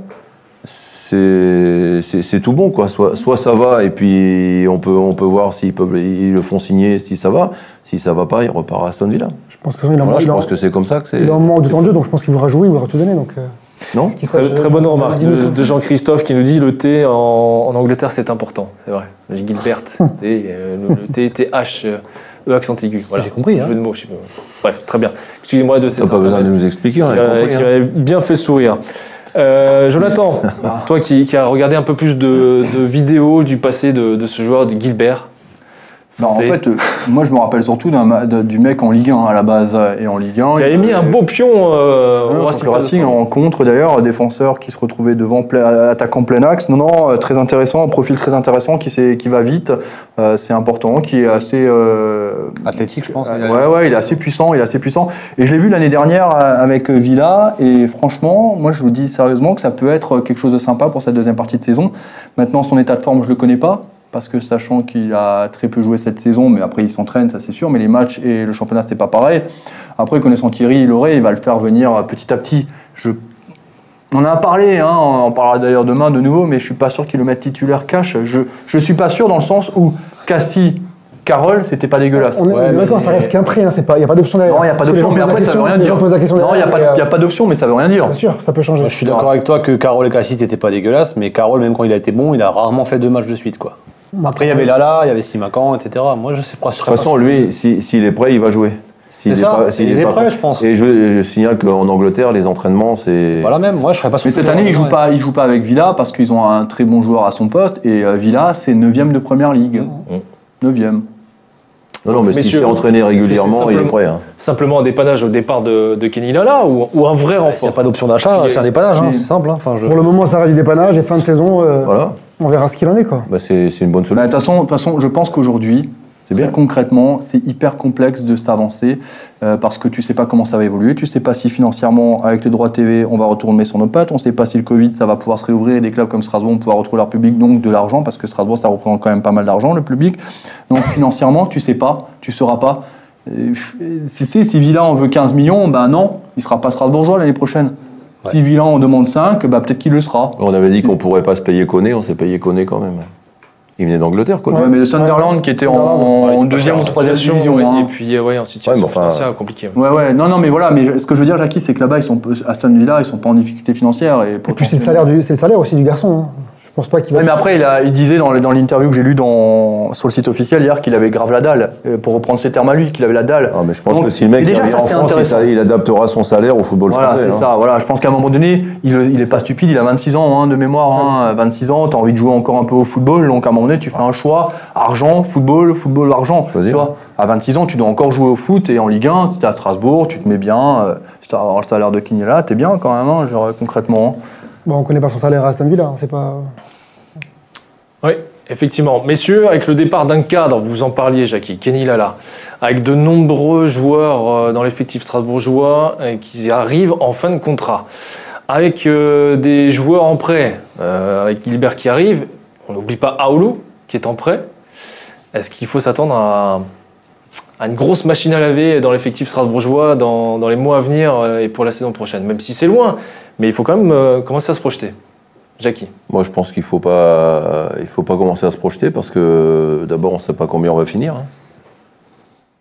c'est tout bon. Quoi. Soit, soit ça va, et puis on peut, on peut voir s'ils ils le font signer si ça va. Si ça va pas, il repart à Aston Villa. Je pense que Voilà, je pense c'est comme ça que c'est. il est en manque de temps de jeu, donc je pense qu'il voudra jouer, il voudra tout donner. Donc, euh, Non Très, très bonne remarque Dis-nous de, Jean-Christophe qui nous dit le T en, en Angleterre c'est important, c'est vrai. Gilbert, euh, le, le T, T, H, euh, E accent aigu. Voilà. J'ai compris, hein. Jeu de mots, je sais pas. Bref, très bien. Excusez-moi de cette pas besoin de nous expliquer, on a qui, euh, compris, qui hein. m'avait bien fait sourire. Euh, Jonathan, toi qui, qui as regardé un peu plus de, de vidéos du passé de, de ce joueur de Gilbert. Non, en Santé. fait, euh, moi je me rappelle surtout du mec en Ligue 1 à la base. euh, Et en Ligue 1. qui avait mis un beau pion euh, Ouais, au Racing. le Racing en contre d'ailleurs, défenseur qui se retrouvait devant, pla- attaquant plein axe. Non, non, euh, très intéressant, un profil très intéressant qui, s'est- qui va vite, euh, c'est important, qui est assez. euh, Athlétique, je pense. euh, ouais, ouais, il est assez puissant, il est assez puissant. Et je l'ai vu l'année dernière euh, avec euh, Villa, et franchement, moi je vous dis sérieusement que ça peut être quelque chose de sympa pour cette deuxième partie de saison. Maintenant, son état de forme, je le connais pas. Parce que sachant qu'il a très peu joué cette saison, mais après il s'entraîne, ça c'est sûr, mais les matchs et le championnat c'est pas pareil. Après, connaissant Thierry Loret, il va le faire venir petit à petit. Je... On en a parlé, hein, on en parlera d'ailleurs demain de nouveau, mais je suis pas sûr qu'il le mette titulaire cash. Je, je suis pas sûr dans le sens où Cassie, Carole, c'était pas dégueulasse. on est Ouais, mais- ça reste qu'un prix, hein, c'est pas- il n'y a pas d'option derrière. Non, il n'y a pas d'option, mais après ça veut rien les dire. gens posent la question Non, il n'y a y a pas d'option, mais ça veut rien dire. Bien sûr, ça peut changer. Je suis d'accord avec toi que Carole et Cassis n'étaient pas dégueulasses, mais Carole, même quand il a été bon, il a rarement fait deux matchs de suite. quoi. Après, il y avait Lala, il y avait Simacan, etc. Moi, je sais pas. De toute façon, lui, si- s'il est prêt, il va jouer. S'il C'est est pas- s'il il est prêt, je pense. Et je, je signale qu'en Angleterre, les entraînements, c'est. Voilà, même. Moi, je serais pas Mais cette année, il joue un pas, il joue pas avec Villa parce qu'ils ont un très bon joueur à son poste et euh, Villa, c'est 9 de première ligue. 9 Non, non, mais s'il s'est entraîné régulièrement, il est simplement- prêt. hein. Simplement un dépannage au départ de, de Kenny Lala ou, ou un vrai S'il renfort n'y a pas d'option d'achat, Il est- c'est un dépannage, hein, c'est simple. hein. Enfin, je... Pour le moment, ça reste du dépannage et fin de saison, euh, Voilà, on verra ce qu'il en est. Quoi. bah, c'est c'est une bonne Bah, De solution. toute façon, de toute façon, je pense qu'aujourd'hui, C'est bien. concrètement, c'est hyper complexe de s'avancer euh, parce que tu sais pas comment ça va évoluer, tu sais pas si financièrement, avec les droits TV, on va retourner sur nos pattes, on sait pas si le Covid, ça va pouvoir se réouvrir et des clubs comme Strasbourg vont pouvoir retrouver leur public, donc de l'argent, parce que Strasbourg, ça représente quand même pas mal d'argent, le public. Donc financièrement, tu sais pas, tu sauras pas. Euh, Si c'est si Villa en veut 15 millions, ben non, il sera pas Strasbourgeois l'année prochaine. Si Villa en demande 5, bah peut-être qu'il le sera. On avait dit qu'on pourrait pas se payer Koné, on s'est payé Koné quand même. Il venait d'Angleterre, Koné. Ouais, mais le Sunderland qui était en, deuxième ou troisième division. hein. Et puis, euh, ouais, en situation Ouais, mais enfin- financière compliquée. Ouais, ouais, non, non, mais voilà, mais ce que je veux dire, Jackie, c'est que là-bas, ils sont, Aston Villa, ils sont pas en difficulté financière. Et, Et puis c'est le, salaire du- c'est le salaire aussi du garçon. hein. Je pense pas qu'il va. Ouais, mais après, il, a- il disait dans, l'interview que j'ai lu dans, sur le site officiel hier qu'il avait grave la dalle, euh, pour reprendre ses termes à lui, qu'il avait la dalle. Ah, mais je pense Donc, que si le mec déjà, ça, en c'est France, il, intéressant. sa- il adaptera son salaire au football Voilà, français. c'est hein. ça. Voilà, je pense qu'à un moment donné, il, il est pas stupide, il a 26 ans hein, de mémoire, hein, 26 ans, tu as envie de jouer encore un peu au football, donc à un moment donné, tu fais un choix argent, football, football, argent. Tu vois, à 26 ans, tu dois encore jouer au foot et en Ligue 1, si tu à Strasbourg, tu te mets bien, euh, si tu as le salaire de Quignola, tu es bien quand même, hein, genre, concrètement. Bon, on connaît pas son salaire à Aston Villa, hein, c'est pas. Oui. Effectivement. Messieurs, avec le départ d'un cadre, vous en parliez, Jackie, Kenny Lala, avec de nombreux joueurs euh, dans l'effectif strasbourgeois euh, qui arrivent en fin de contrat, avec euh, des joueurs en prêt, avec Gilbert qui arrive, on n'oublie pas Aoulou qui est en prêt. Est-ce qu'il faut s'attendre à, à une grosse machine à laver dans l'effectif strasbourgeois dans, dans les mois à venir euh, et pour la saison prochaine Même si c'est loin, mais il faut quand même euh, commencer à se projeter. Jackie. Moi, je pense qu'il faut pas, il faut pas commencer à se projeter parce que d'abord, on ne sait pas combien on va finir. hein.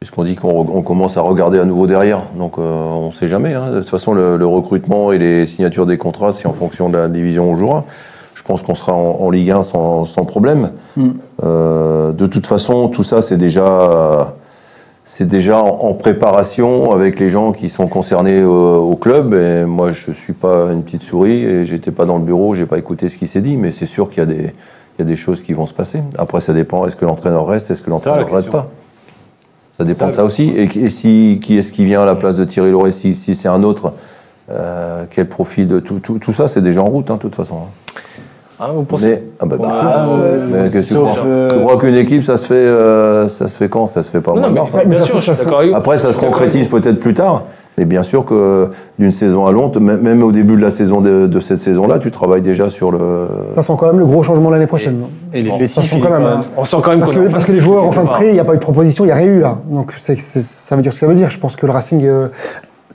Puisqu'on dit qu'on on commence à regarder à nouveau derrière, donc euh, on ne sait jamais. hein. De toute façon, le, le recrutement et les signatures des contrats, c'est en fonction de la division où on jouera. Je pense qu'on sera en, en Ligue 1 sans, sans problème. Mm. Euh, de toute façon, tout ça, c'est déjà, c'est déjà en, préparation avec les gens qui sont concernés au, au club. Et moi, je suis pas une petite souris et j'étais pas dans le bureau, j'ai pas écouté ce qui s'est dit, mais c'est sûr qu'il y a des, il y a des choses qui vont se passer. Après, ça dépend. Est-ce que l'entraîneur reste Est-ce que l'entraîneur ne reste pas? Ça dépend Ça, de ça aussi. Et, si, qui est-ce qui vient à la place de Thierry Loret Si, si c'est un autre, euh, quel profil de tout, tout, tout ça, c'est déjà en route, hein, de toute façon. Ah, vous pensez Mais, ah bah, bien sûr. Bah, euh, Mais qu'est-ce que tu crois euh, Tu crois qu'une équipe, ça se fait, euh, ça se fait quand? Ça se fait pas au Non, mais hein. bien Mais ça, sûr, ça, je suis ça, d'accord avec vous. Après, ça se concrétise peut-être plus tard. Mais bien sûr que d'une saison à l'autre, même au début de la saison de, de cette saison-là, tu travailles déjà sur le. Ça sent quand même le gros changement l'année prochaine. Et Ça l'effectif, hein. On sent quand même Parce est que, parce que les joueurs en fin de prêt, il n'y a pas eu de proposition, il n'y a rien eu là. Donc ça veut dire ce que ça veut dire. Je pense que le Racing, euh,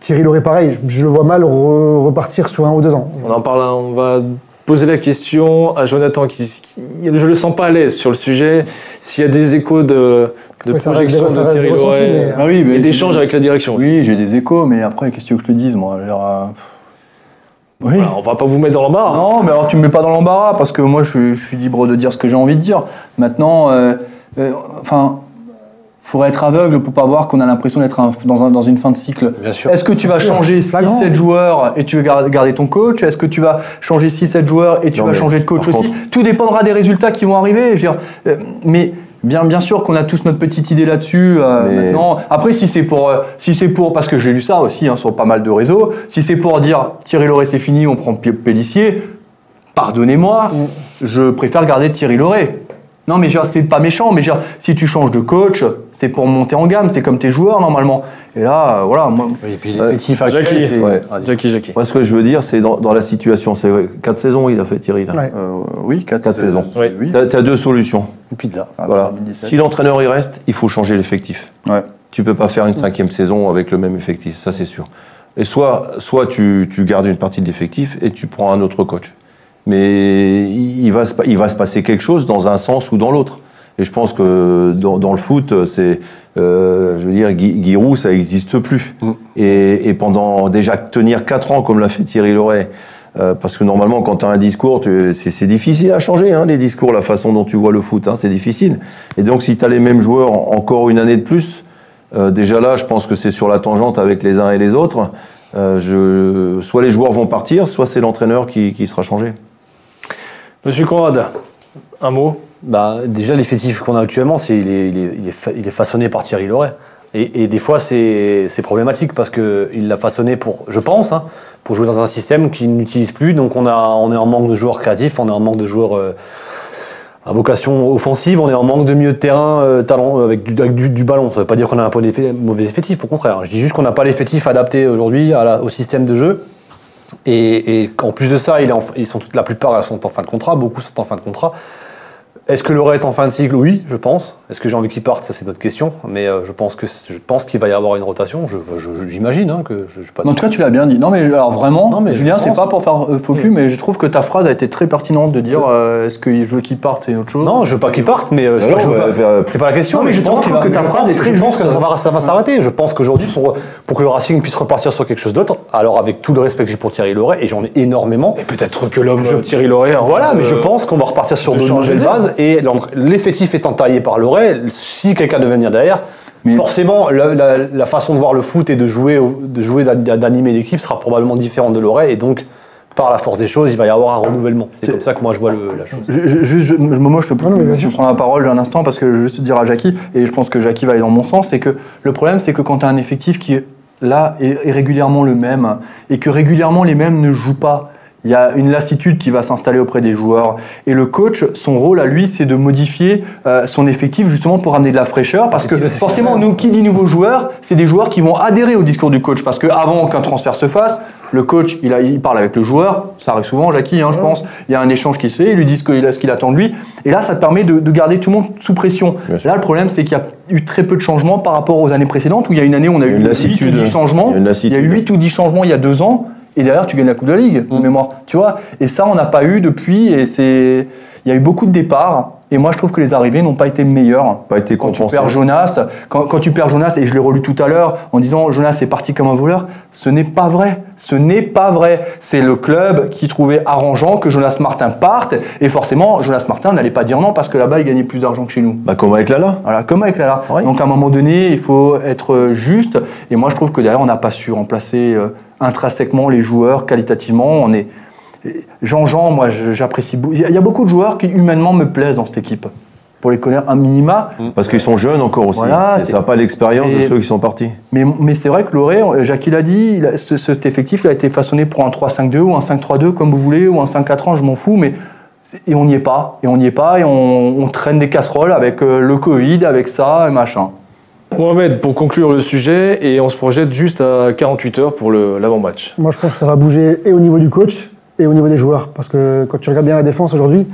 Thierry Loret, pareil, je, je le vois mal re- repartir sur un ou deux ans. On en parle, on va poser la question à Jonathan, qui, qui- je le sens pas à l'aise sur le sujet. S'il y a des échos de, de Ouais, de Thierry ressenti, Loret mais- Ah oui, mais et d'échanges avec la direction. Oui, j'ai des échos, mais après, qu'est-ce que tu veux que je te dise, moi Alors, euh, pff, Oui. Voilà, on va pas vous mettre dans l'embarras. Non, mais alors tu me mets pas dans l'embarras parce que moi je, suis- je suis libre de dire ce que j'ai envie de dire. Maintenant, euh, euh, enfin, faudrait être aveugle pour pas voir qu'on a l'impression d'être un- dans, un- dans une fin de cycle. Bien sûr. Est-ce que tu vas sûr, changer flagrant. 6-7 joueurs et tu veux gar- garder ton coach? Est-ce que tu vas changer 6-7 joueurs et tu Non, vas changer de coach aussi? contre- Tout dépendra des résultats qui vont arriver. Je veux dire, euh, mais bien, bien sûr qu'on a tous notre petite idée là-dessus. euh, Mais- Maintenant, après, si c'est pour, euh, si c'est pour, parce que j'ai lu ça aussi hein, sur pas mal de réseaux, si c'est pour dire Thierry Loret c'est fini, on prend Pellissier, pardonnez-moi, je préfère garder Thierry Loret. Non, mais c'est pas méchant, mais genre, si tu changes de coach, c'est pour monter en gamme, c'est comme tes joueurs normalement. Et là, euh, voilà, moi, Oui, Et puis l'effectif actuel, Jackie, c'est. ouais. Dis- Jackie, Jackie. Moi, ce que je veux dire, c'est dans, dans la situation. C'est 4 saisons, il a fait Thierry. Là. Ouais. euh, oui, 4 Quatre saisons. Oui. Tu as, deux solutions. Une pizza. Ah, voilà. 2017. Si l'entraîneur il reste, il faut changer l'effectif. Ouais. Tu peux pas faire une cinquième saison avec le même effectif, ça c'est sûr. Et soit, soit tu, tu gardes une partie de l'effectif et tu prends un autre coach. Mais il il va, se, pa- il va se passer quelque chose dans un sens ou dans l'autre. Et je pense que dans, dans le foot, c'est, euh, je veux dire, Giroud, ça n'existe plus. Mm. Et, et pendant déjà tenir quatre ans comme l'a fait Thierry Loret, euh, parce que normalement, quand tu as un discours, c'est difficile à changer, hein, les discours, la façon dont tu vois le foot, hein, c'est difficile. Et donc, si tu as les mêmes joueurs en- encore une année de plus, euh, déjà là, je pense que c'est sur la tangente avec les uns et les autres. Je, soit les joueurs vont partir, soit c'est l'entraîneur qui, qui sera changé. Monsieur Conrad, un mot? Bah, déjà, l'effectif qu'on a actuellement, il, est, façonné par Thierry Loret. Et, et des fois, c'est, problématique parce qu'il l'a façonné pour, je pense, hein, pour jouer dans un système qu'il n'utilise plus. Donc, on, a, on est en manque de joueurs créatifs, on est en manque de joueurs euh, à vocation offensive, on est en manque de milieu de terrain euh, talent, euh, avec, du, ballon. Ça ne veut pas dire qu'on a un mauvais effectif, au contraire. Je dis juste qu'on n'a pas l'effectif adapté aujourd'hui au système de jeu. Et, en plus de ça, ils sont, la plupart sont en fin de contrat, beaucoup sont en fin de contrat. Est-ce que Loret est en fin de cycle? Oui, je pense. Est-ce que j'ai envie qu'il parte? Ça, c'est notre question. Mais euh, je pense que je pense qu'il va y avoir une rotation. Je, je- je- j'imagine hein, que je, je sais pas. En tout cas, tu l'as bien dit. Non, mais alors vraiment, Non, mais Julien, c'est pas pour faire euh, faux cul, mais je trouve que ta phrase a été très pertinente de dire euh, est-ce que je veux qu'il parte, c'est autre chose? Non, je veux pas qu'il parte, mais euh, c'est pas pas- la question. Non, mais je pense va- que ta phrase est très Je pense que ça va, ça va s'arrêter. Je pense qu'aujourd'hui, pour, pour que le Racing puisse repartir sur quelque chose d'autre, alors avec tout le respect que j'ai pour Thierry Loret, et j'en ai énormément, Et peut-être que l'homme Thierry Loret. en Voilà, mais je pense qu'on va repartir sur de nouvelles bases et l'effectif étant taillé par Loret, si quelqu'un devait venir derrière, Mais- forcément la, la- la façon de voir le foot et de jouer, de jouer d'an- d'animer l'équipe sera probablement différente de Loret et donc par la force des choses, il va y avoir un renouvellement. C'est comme ça que moi je vois le- la chose. Je, je, je, je- Momo, je te je prends la parole un instant parce que je veux juste dire à Jackie, et je pense que Jackie va aller dans mon sens, c'est que le problème, c'est que quand tu as un effectif qui, là, est régulièrement le même, et que régulièrement les mêmes ne jouent pas, il y a une lassitude qui va s'installer auprès des joueurs. Et le coach, son rôle à lui, c'est de modifier euh, son effectif justement pour amener de la fraîcheur. Parce que forcément, nous, qui dit nouveaux joueurs, c'est des joueurs qui vont adhérer au discours du coach. Parce qu'avant qu'un transfert se fasse, le coach, il, a- il parle avec le joueur, ça arrive souvent, Jackie, hein, je pense. Il y a un échange qui se fait, il lui dit ce qu'il ce qu'il attend de lui. Et là, ça te permet de, de garder tout le monde sous pression. Là, le problème, c'est qu'il y a eu très peu de changements par rapport aux années précédentes, où il y a une année, on a eu une 8 ou lassitude. 10 changements. Il y a une lassitude. Il y a eu 8 ou 10 changements il y a deux ans, et derrière, tu gagnes la Coupe de la Ligue, de mémoire. Tu vois Et ça, on n'a pas eu depuis, et c'est. Il y a eu beaucoup de départs, et moi, je trouve que les arrivées n'ont pas été meilleures. Pas été Quand tu perds Jonas, quand, quand tu perds Jonas, et je l'ai relu tout à l'heure en disant Jonas est parti comme un voleur, ce n'est pas vrai. Ce n'est pas vrai. C'est le club qui trouvait arrangeant que Jonas Martin parte, et forcément, Jonas Martin n'allait pas dire non parce que là-bas, il gagnait plus d'argent que chez nous. Bah, comme avec Lala. Voilà, comme avec Lala. Oui. Donc à un moment donné, il faut être juste. Et moi, je trouve que derrière, on n'a pas su remplacer euh, intrinsèquement les joueurs qualitativement. On est Jean-Jean, moi, j'apprécie. beaucoup. Il y a- beaucoup de joueurs qui humainement me plaisent dans cette équipe. Pour les connaître un minima. Parce qu'ils sont jeunes encore aussi. Voilà, et ça n'a pas l'expérience de ceux qui sont partis. Mais, mais c'est vrai que Loré, Jacques l'a dit, il a- ce- cet effectif il a été façonné pour un 3-5-2 ou un 5-3-2 comme vous voulez, ou un 5-4-1, je m'en fous, mais et on n'y est pas, et on n'y est pas, et on, on traîne des casseroles avec euh, le Covid, avec ça, et machin. Mohamed, pour conclure le sujet, et on se projette juste à 48 heures pour le- l'avant-match. Moi, je pense que ça va bouger et au niveau du coach et au niveau des joueurs. Parce que quand tu regardes bien la défense aujourd'hui,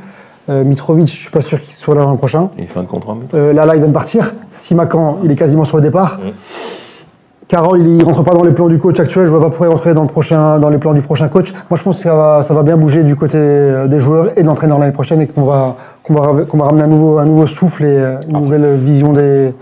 euh, Mitrovic, je suis pas sûr qu'il soit là l'an prochain. Il fait un contrat. Euh, là, là, il vient de partir. Simakan, il est quasiment sur le départ. Carole, il ne rentre pas dans les plans du coach actuel. Je vois pas pourquoi il rentrer dans, le prochain, dans les plans du prochain coach. Moi, je pense que ça va, ça va bien bouger du côté euh, des joueurs et de l'entraîneur l'année prochaine et qu'on va, qu'on va, qu'on va ramener un nouveau, un nouveau souffle et euh, une nouvelle vision des,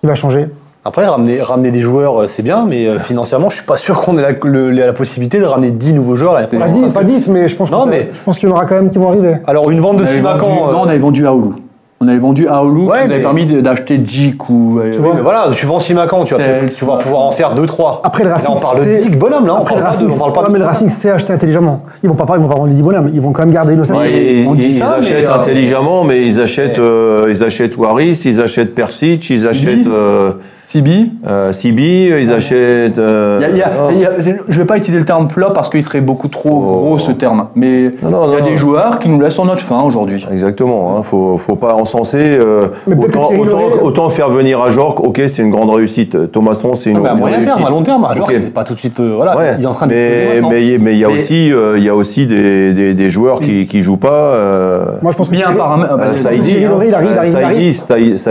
qui va changer. Après, ramener, ramener des joueurs, euh, c'est bien, mais euh, financièrement, je suis pas sûr qu'on ait la, le- la possibilité de ramener 10 nouveaux joueurs l'année Pas prochaine. 10, pas 10, mais je pense, Non, que ça- mais- je pense qu'il y en aura quand même qui vont arriver. Alors, une vente de On avait vendu- Simakan. euh, non, on avait vendu Aoulou. On avait vendu Aoulou, Ouais, qui nous mais- avait permis d'acheter Djik ou. euh, Tu vois, mais voilà, tu vends Simakan, tu tu vas pouvoir en faire 2-3. Après le Racing, Là, on parle de c'est- 10 bonhommes, là. On Après, parle le pas de, Racing, on parle pas ouais, de mais le Racing, c'est acheter intelligemment. Ils vont pas, ils vont pas vendre les 10 bonhommes. Ils vont quand même garder Innocent. Ouais, on dit ils ça, achètent intelligemment, mais ils achètent, euh, ils achètent Waris, ils achètent Persic, ils achètent euh, Sibi. euh, Sibi, ils achètent. euh, Il y a- il y a- non. il y a- je vais pas utiliser le terme flop parce qu'il serait beaucoup trop Oh. gros ce terme. Mais il y a non. des joueurs qui nous laissent en notre fin aujourd'hui. Exactement, hein, faut, faut pas encenser. euh, autant, faire venir à Jorque, ok, c'est une grande réussite. Thomasson, c'est une, Non, mais à une moyen réussite. terme, à long terme, genre, Ok. c'est pas tout de suite. euh, voilà, Ouais, il est en train mais mais mais il y a Mais- aussi euh, il y a aussi des, des, des joueurs qui qui jouent pas. euh, Moi, je pense que Bien par un. euh, Saïdi, il il Euh,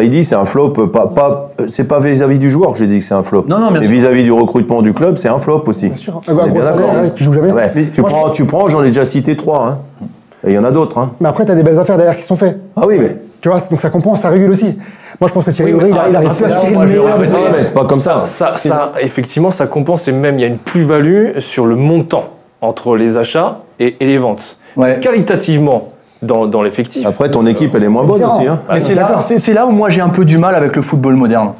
il c'est un flop. euh, Pas, pas, c'est pas vis-à-vis du joueur que j'ai dit que c'est un flop. Non, non, Mais sûr. vis-vis du recrutement du club, c'est un flop aussi. Bien sûr. On Un est gros bien salaire, d'accord. ouais, qui joue jamais. Ouais. Mais Tu moi, prends, tu prends, j'en ai déjà cité trois. Hein. Et il y en a d'autres. Hein. Mais après, tu as des belles affaires derrière qui sont faites. Ah oui, mais. Tu vois, donc ça compense, ça régule aussi. Moi, je pense que Thierry Oui, Loret, il, il arrive à tirer le meilleur Ouais, mais c'est pas comme ça. Ça, ça, effectivement, ça compense et même il y a une plus-value sur le montant entre les achats et, et les ventes. Ouais. Qualitativement, dans, dans l'effectif. Après, ton équipe, elle est moins bonne aussi. Hein. Mais c'est là, c'est- c'est là où moi j'ai un peu du mal avec le football moderne.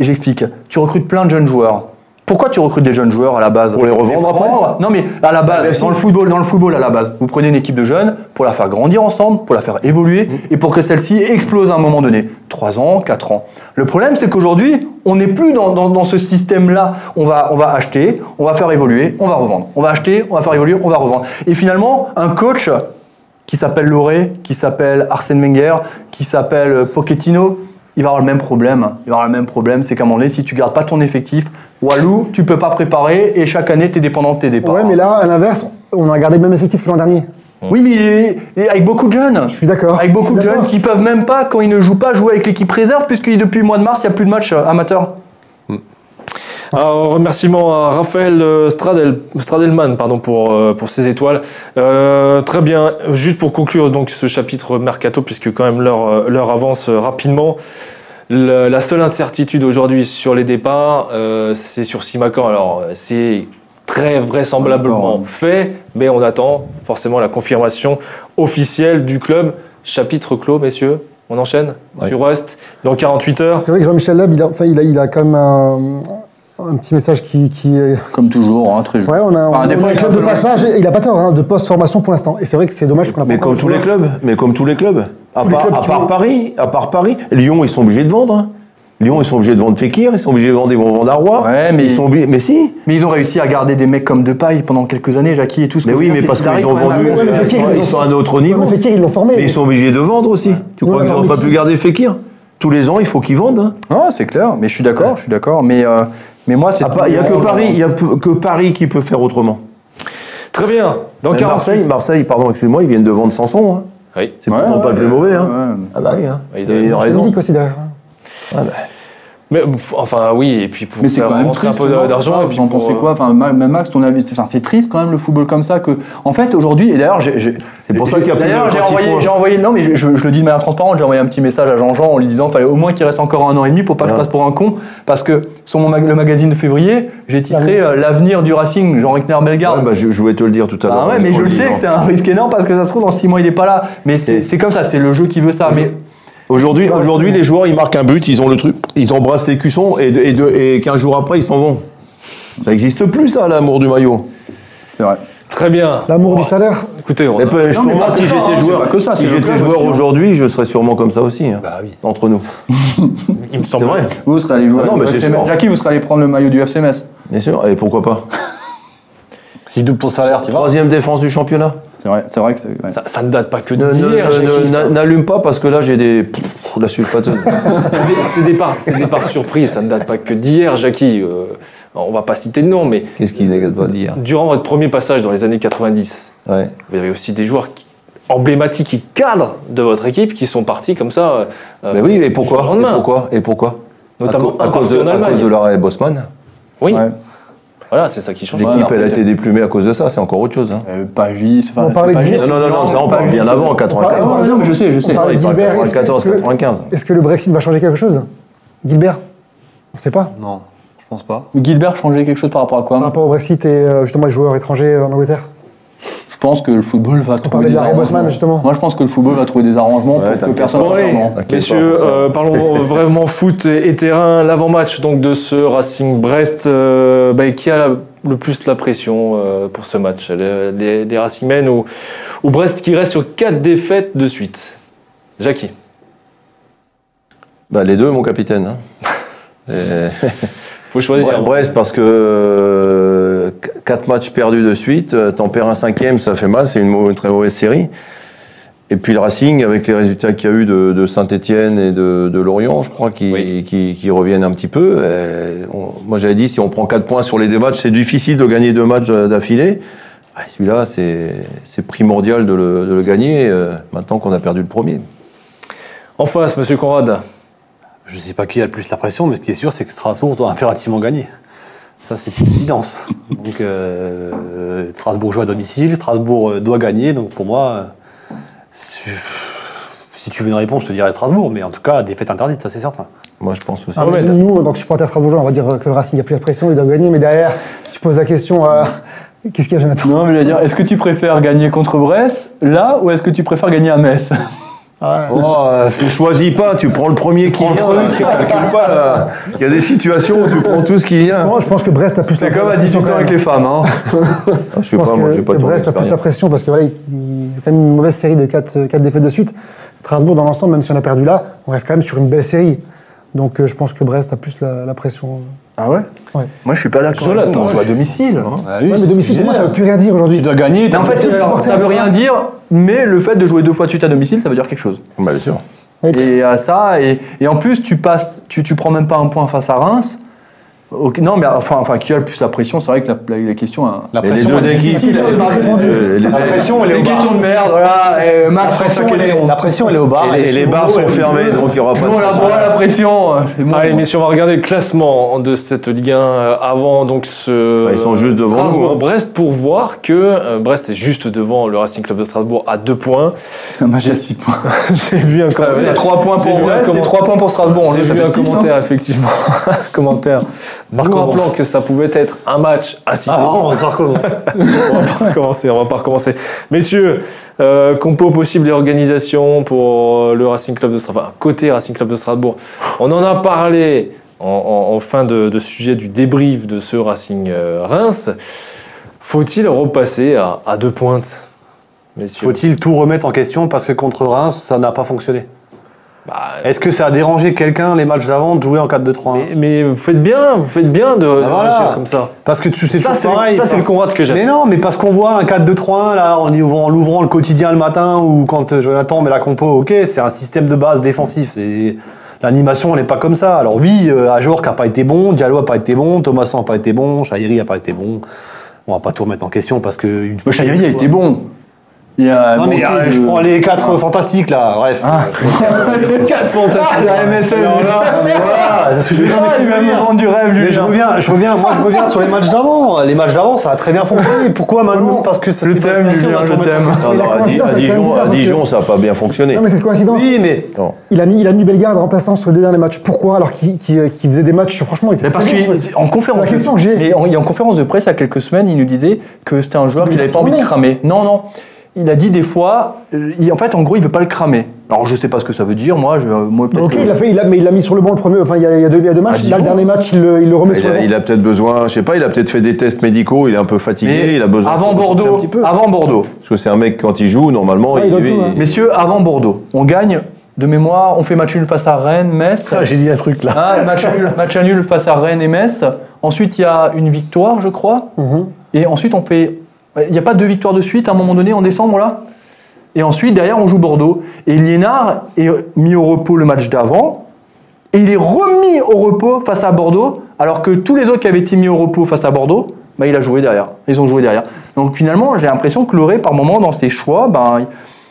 J'explique. Tu recrutes plein de jeunes joueurs. Pourquoi tu recrutes des jeunes joueurs à la base? Pour les revendre après Non mais à la base, dans le football, dans le football à la base, vous prenez une équipe de jeunes pour la faire grandir ensemble, pour la faire évoluer Mm. et pour que celle-ci explose à un moment donné. 3 ans, 4 ans. Le problème c'est qu'aujourd'hui, on n'est plus dans, dans- dans ce système-là. On va, on va acheter, on va faire évoluer, on va revendre. On va acheter, on va faire évoluer, on va revendre. Et finalement, un coach qui s'appelle Loré, qui s'appelle Arsène Wenger, qui s'appelle Pochettino, il va avoir le même problème. Il va avoir le même problème, c'est qu'à un moment donné, si tu gardes pas ton effectif, Walou, tu peux pas préparer et chaque année, tu es dépendant de tes départs. Ouais, mais là, à l'inverse, on a gardé le même effectif que l'an dernier. Oui, mais avec beaucoup de jeunes. Je suis d'accord. Avec beaucoup de jeunes qui peuvent même pas, quand ils ne jouent pas, jouer avec l'équipe réserve, puisque depuis le mois de mars, il n'y a plus de match euh, Un remerciement à Raphaël euh, Stradel, Stradelman pardon, pour, euh, pour ses étoiles. Euh, très bien, juste pour conclure donc, ce chapitre Mercato, puisque quand même l'heure avance rapidement. Le- la seule incertitude aujourd'hui sur les départs, euh, c'est sur Simacan. Alors, c'est très vraisemblablement fait, mais on attend forcément la confirmation officielle du club. Chapitre clos, messieurs. On enchaîne Ouais. sur Rust dans 48 heures. C'est vrai que Jean-Michel Lab, il a, enfin, il a, il a quand même un, un petit message qui. qui est- Comme toujours, hein, très Ouais, on a, Enfin, on des a fois, un a club un de passage, et il a pas tort, hein, de post-formation pour l'instant. Et c'est vrai que c'est dommage qu'on a pas Mais comme de tous les clubs. Mais comme tous les clubs. À Tous les part, clubs à qui part vont- Paris, à part Paris, Lyon, ils sont obligés de vendre. hein. Lyon, ils sont obligés de vendre Fekir, ils sont obligés de vendre, ils vont vendre Arroy. Ouais, mais- ils sont obligés. Mais si. Mais ils ont réussi à garder des mecs comme Depay pendant quelques années, Jackie et tout. ce Mais que je oui, mais parce qu'ils ont vendu. ouais, mais Ils Fekir, sont- ils ils ont- sont à un autre niveau. Mais Fekir, ils l'ont formé. Mais ils sont obligés de vendre aussi. Tu Ouais, crois qu'ils mais pas pu garder Fekir? Tous les ans, il faut qu'ils vendent. hein. Non, c'est clair, mais je suis d'accord, je suis d'accord. Mais, euh, mais moi, c'est. Ah, pas- Il n'y a que Paris, il y a que Paris qui peut faire autrement. Très bien. Dans Mais 48 Marseille, Marseille, pardon, excuse-moi, ils viennent de vendre Sanson. Hein. Oui. C'est Ouais, pourtant pas le plus mauvais. Hein. ouais. Ah bah oui, hein. Oui, Et il a il raison. Milik aussi derrière. Ah bah. Mais enfin oui, et puis pour Mais c'est quand même triste. un peu d'argent. et Vous puis en pour, pensez euh, quoi Enfin, Ma- même Max, ton avis Enfin, c'est triste quand même le football comme ça. Que, en fait, aujourd'hui, et d'ailleurs, C'est pour ça qu'il y a plus D'ailleurs, j'ai envoyé, j'ai envoyé, non, mais je, je- je le dis de manière transparente, j'ai envoyé un petit message à Jean-Jean en lui disant, fallait au moins qu'il reste encore un an et demi pour pas que je Ouais. passe pour un con, parce que sur mon mag- le magazine de février, j'ai titré euh, l'avenir du Racing, Jean Rickner Bellegarde. Ouais, bah, je, je voulais te le dire tout à l'heure. Ah ouais, mais je le sais que c'est un risque énorme parce que ça se trouve dans 6 mois il est pas là. Mais c'est comme ça, c'est le jeu qui veut ça. Mais Aujourd'hui, aujourd'hui, les joueurs, ils marquent un but, ils ont le truc, ils embrassent les cuissons et, de- et, de- et 15 jours après, ils s'en vont. Ça n'existe plus, ça, l'amour du maillot. c'est vrai. Très bien. L'amour du salaire. Écoutez, on Mais a- peu- mais sûrement, pas si hein, j'étais c'est joueur, pas que ça, si j'étais joueur hein. aujourd'hui, je serais sûrement comme ça aussi, hein, Bah oui. entre nous. il me C'est semble. vrai, Vous serez allé jouer Ah non, mais c'est. Jackie, vous serez allé prendre le maillot du FCMS. bien sûr. Et pourquoi pas Si je double ton salaire, tu vas. Troisième défense du championnat. C'est vrai, c'est vrai que ouais. Ça, ça ne date pas que Ne- ne- d'hier. ne- ne-. N'allume pas parce que là, j'ai des. Pff, la sulfateuse. C'est des- C'est des parts, c'est des parts surprises. Ça ne date pas que d'hier, Jackie. Euh, on va pas citer de nom, mais Qu'est-ce qu'il n'est pas dire durant votre premier passage dans les années 90, Ouais. vous avez aussi des joueurs qui- emblématiques qui cadrent de votre équipe qui sont partis comme ça. euh, Mais oui, et pourquoi? au et lendemain. pourquoi? Et pourquoi? Notamment à, cause de, à Allemagne. cause de l'arrêt Bosman? Oui, Ouais. Voilà, c'est ça qui change. L'équipe, Ouais, elle a été déplumée à cause de ça, c'est encore autre chose. hein. Euh, Pagis, enfin. On parlait de Pagis, Gilles. Non, non, non, non, ça on parle bien avant, en 94. Ah, ouais, non, mais je sais, je sais. On parle Non, il parle Gilbert, 94, est-ce que- 95. Est-ce que le Brexit va changer quelque chose? Gilbert? On ne sait pas. Non, je pense pas. Gilbert changeait quelque chose par rapport à quoi? Par rapport au Brexit et euh, justement les joueurs étrangers en Angleterre? Je pense que le football va trouver des arrangements. Justement. Moi, je pense que le football va trouver des arrangements Ouais, pour que personne ne perde. T'inquiète messieurs, euh, parlons vraiment foot et, et terrain. L'avant-match donc de ce Racing Brest, euh, bah, qui a la- le plus la pression euh, pour ce match? Les, les, les Racingmen ou, ou Brest qui reste sur quatre défaites de suite Jackie Bah, les deux, mon capitaine. hein. Et- faut choisir. Bre- Brest, parce que euh, qu- quatre matchs perdus de suite, euh, t'en perds un cinquième, ça fait mal, c'est une, très mauvaise série. Et puis le Racing, avec les résultats qu'il y a eu de, de Saint-Etienne et de, de Lorient, je crois, qui, Oui. qui, qui reviennent un petit peu. Euh, on- moi j'avais dit, si on prend quatre points sur les deux matchs, c'est difficile de gagner deux matchs euh, d'affilée. Ah, Celui-là, c'est c'est primordial de le, de le gagner, euh, maintenant qu'on a perdu le premier. En face, monsieur Conrad. Je sais pas qui a le plus la pression, mais ce qui est sûr, c'est que Strasbourg doit impérativement gagner. Ça, c'est une évidence. Donc, euh, Strasbourg joue à domicile, Strasbourg euh, doit gagner. Donc, pour moi, euh, si, si tu veux une réponse, je te dirais Strasbourg. Mais en tout cas, défaite interdite, ça, c'est certain. Moi je pense aussi. Ah, mais Mohamed. nous, en tant que supporters strasbourgeois, on va dire que le Racing a plus la pression, il doit gagner, mais derrière, tu poses la question à. Qu'est-ce qu'il y a, Jonathan? Non, mais je veux dire, est-ce que tu préfères gagner contre Brest, là, ou est-ce que tu préfères gagner à Metz? Ah, ouais. Oh, euh, tu choisis pas, tu prends le premier qui vient. là, Tu calcules pas, là. Il y a des situations où tu prends tout ce qui vient. Moi, je pense que Brest a plus C'est la comme à 18 ans avec les femmes, hein. Ah, je sais Je pense pas, moi que, j'ai pas que Brest a plus la pression parce que voilà, il il y a quand même une mauvaise série de 4, défaites de suite. Strasbourg, dans l'ensemble, même si on a perdu là, on reste quand même sur une belle série. Donc euh, je pense que Brest a plus la, la pression. Ah ouais Ouais. Moi, je suis pas d'accord. Jonathan, On joue à domicile. Ah oui, Ouais, mais domicile, pour moi, ça veut plus rien dire aujourd'hui. Tu dois gagner. En fait, alors, ça veut rien dire, mais le fait de jouer deux fois de suite à domicile, ça veut dire quelque chose. Bah, bien sûr. Et à ça, et, et en plus, tu passes, tu, tu prends même pas un point face à Reims. Non, mais enfin, enfin, qui a le plus la pression C'est vrai que la, la- la question. hein. La les pression, deux équipes, euh, La pression, elle est au bar. question de merde, voilà. Et La Max, pression, sur sa elle est- question. la pression, elle est au bar. et les, et les bars sont fermés, donc il n'y aura pas Nous, on la de. la pression. c'est bon. Allez, messieurs, on va regarder le classement de cette Ligue 1 euh, avant donc ce Bah, ils sont juste devant hein. Strasbourg-Brest pour voir que euh, Brest est juste devant le Racing Club de Strasbourg à deux points. Un match à 6 points. J'ai vu un Il y a commentaire. 3 points J'ai pour vu un Brest et comment- 3 points pour Strasbourg. J'ai vu fait un hein. commentaire, effectivement. commentaire. Recommence. rappelant que ça pouvait être un match à six Ah, points. on va comment on va pas recommencer, on va pas recommencer. Messieurs, euh, compo possible et organisation pour euh, le Racing Club de Strasbourg, enfin, côté Racing Club de Strasbourg. On en a parlé en, en- en fin de, de sujet du débrief de ce Racing euh, Reims. Faut-il repasser à, à deux pointes, messieurs? Faut-il tout remettre en question parce que contre Reims, ça n'a pas fonctionné? Est-ce que ça a dérangé quelqu'un les matchs d'avant de jouer en 4-2-3-1 mais, mais vous faites bien, vous faites bien de, de Ah, voilà. réagir comme ça. Parce que tu sais Ça, c'est pareil, ça, c'est le que j'aime. Mais non, mais parce qu'on voit un 4-2-3-1 là, en ouvrant, en l'ouvrant le quotidien le matin ou quand euh, Jonathan met la compo, ok, c'est un système de base défensif. C'est l'animation, elle n'est pas comme ça. Alors oui, euh, Ajorc a pas été bon, Diallo a pas été bon, Thomasson a pas été bon, Chahiri a pas été bon. On va pas tout remettre en question parce que une Le Chahiri a été bon. Il a Non mais euh, de- je prends les quatre fantastiques là. Bref. Quatre fantastiques. la MSN. Voilà, c'est ce que je veux dire. Ah, il va me vendre du rêve, Mais je reviens, je reviens, moi je reviens sur les matchs d'avant. Les matchs d'avant, ça a très bien fonctionné. Pourquoi maintenant Parce que ça passé, on Julien, la non, à, c'est Dijon, ça n'a pas bien fonctionné. Non, mais cette coïncidence. Oui, mais. Il a mis, il a mis Bellegarde remplaçant sur les deux derniers matchs. Pourquoi Alors qu'il faisait des matchs, franchement, il était Mais parce qu'en conférence, C'est la question que j'ai. mais en, en conférence de presse il y a quelques semaines, il nous disait que c'était un joueur Il qu'il n'avait pas envie de cramer. Non, non. Il a dit des fois, euh, il- en fait, en gros, il veut pas le cramer. Alors, je sais pas ce que ça veut dire. Moi, je, moi peut-être. Ok, que- il a fait, il a, mais il l'a mis sur le banc le premier. Enfin, il y a, il y a deux, il y a deux matchs. Dijon. Là, le dernier match, il le, il le remet Il sur le banc. il a peut-être besoin, je sais pas, il a peut-être fait des tests médicaux, il est un peu fatigué, Mais il a besoin avant de Bordeaux, un petit peu. avant Bordeaux, Parce que c'est un mec, quand il joue, normalement, Ouais, il il, donne lui, tout, hein. il- messieurs, avant Bordeaux, on gagne de mémoire. On fait match nul face à Rennes, Metz. Ah, j'ai dit un truc là. Ah, match, nul, match nul face à Rennes et Metz. Ensuite, il y a une victoire, je crois. Mhm. Et ensuite, on fait. Il n'y a pas deux victoires de suite à un moment donné en décembre là? Et ensuite, derrière, on joue Bordeaux. Et Liénard est mis au repos le match d'avant. Et il est remis au repos face à Bordeaux. Alors que tous les autres qui avaient été mis au repos face à Bordeaux, bah, il a joué derrière. Ils ont joué derrière. Donc finalement, j'ai l'impression que Loré, par moment, dans ses choix, ben,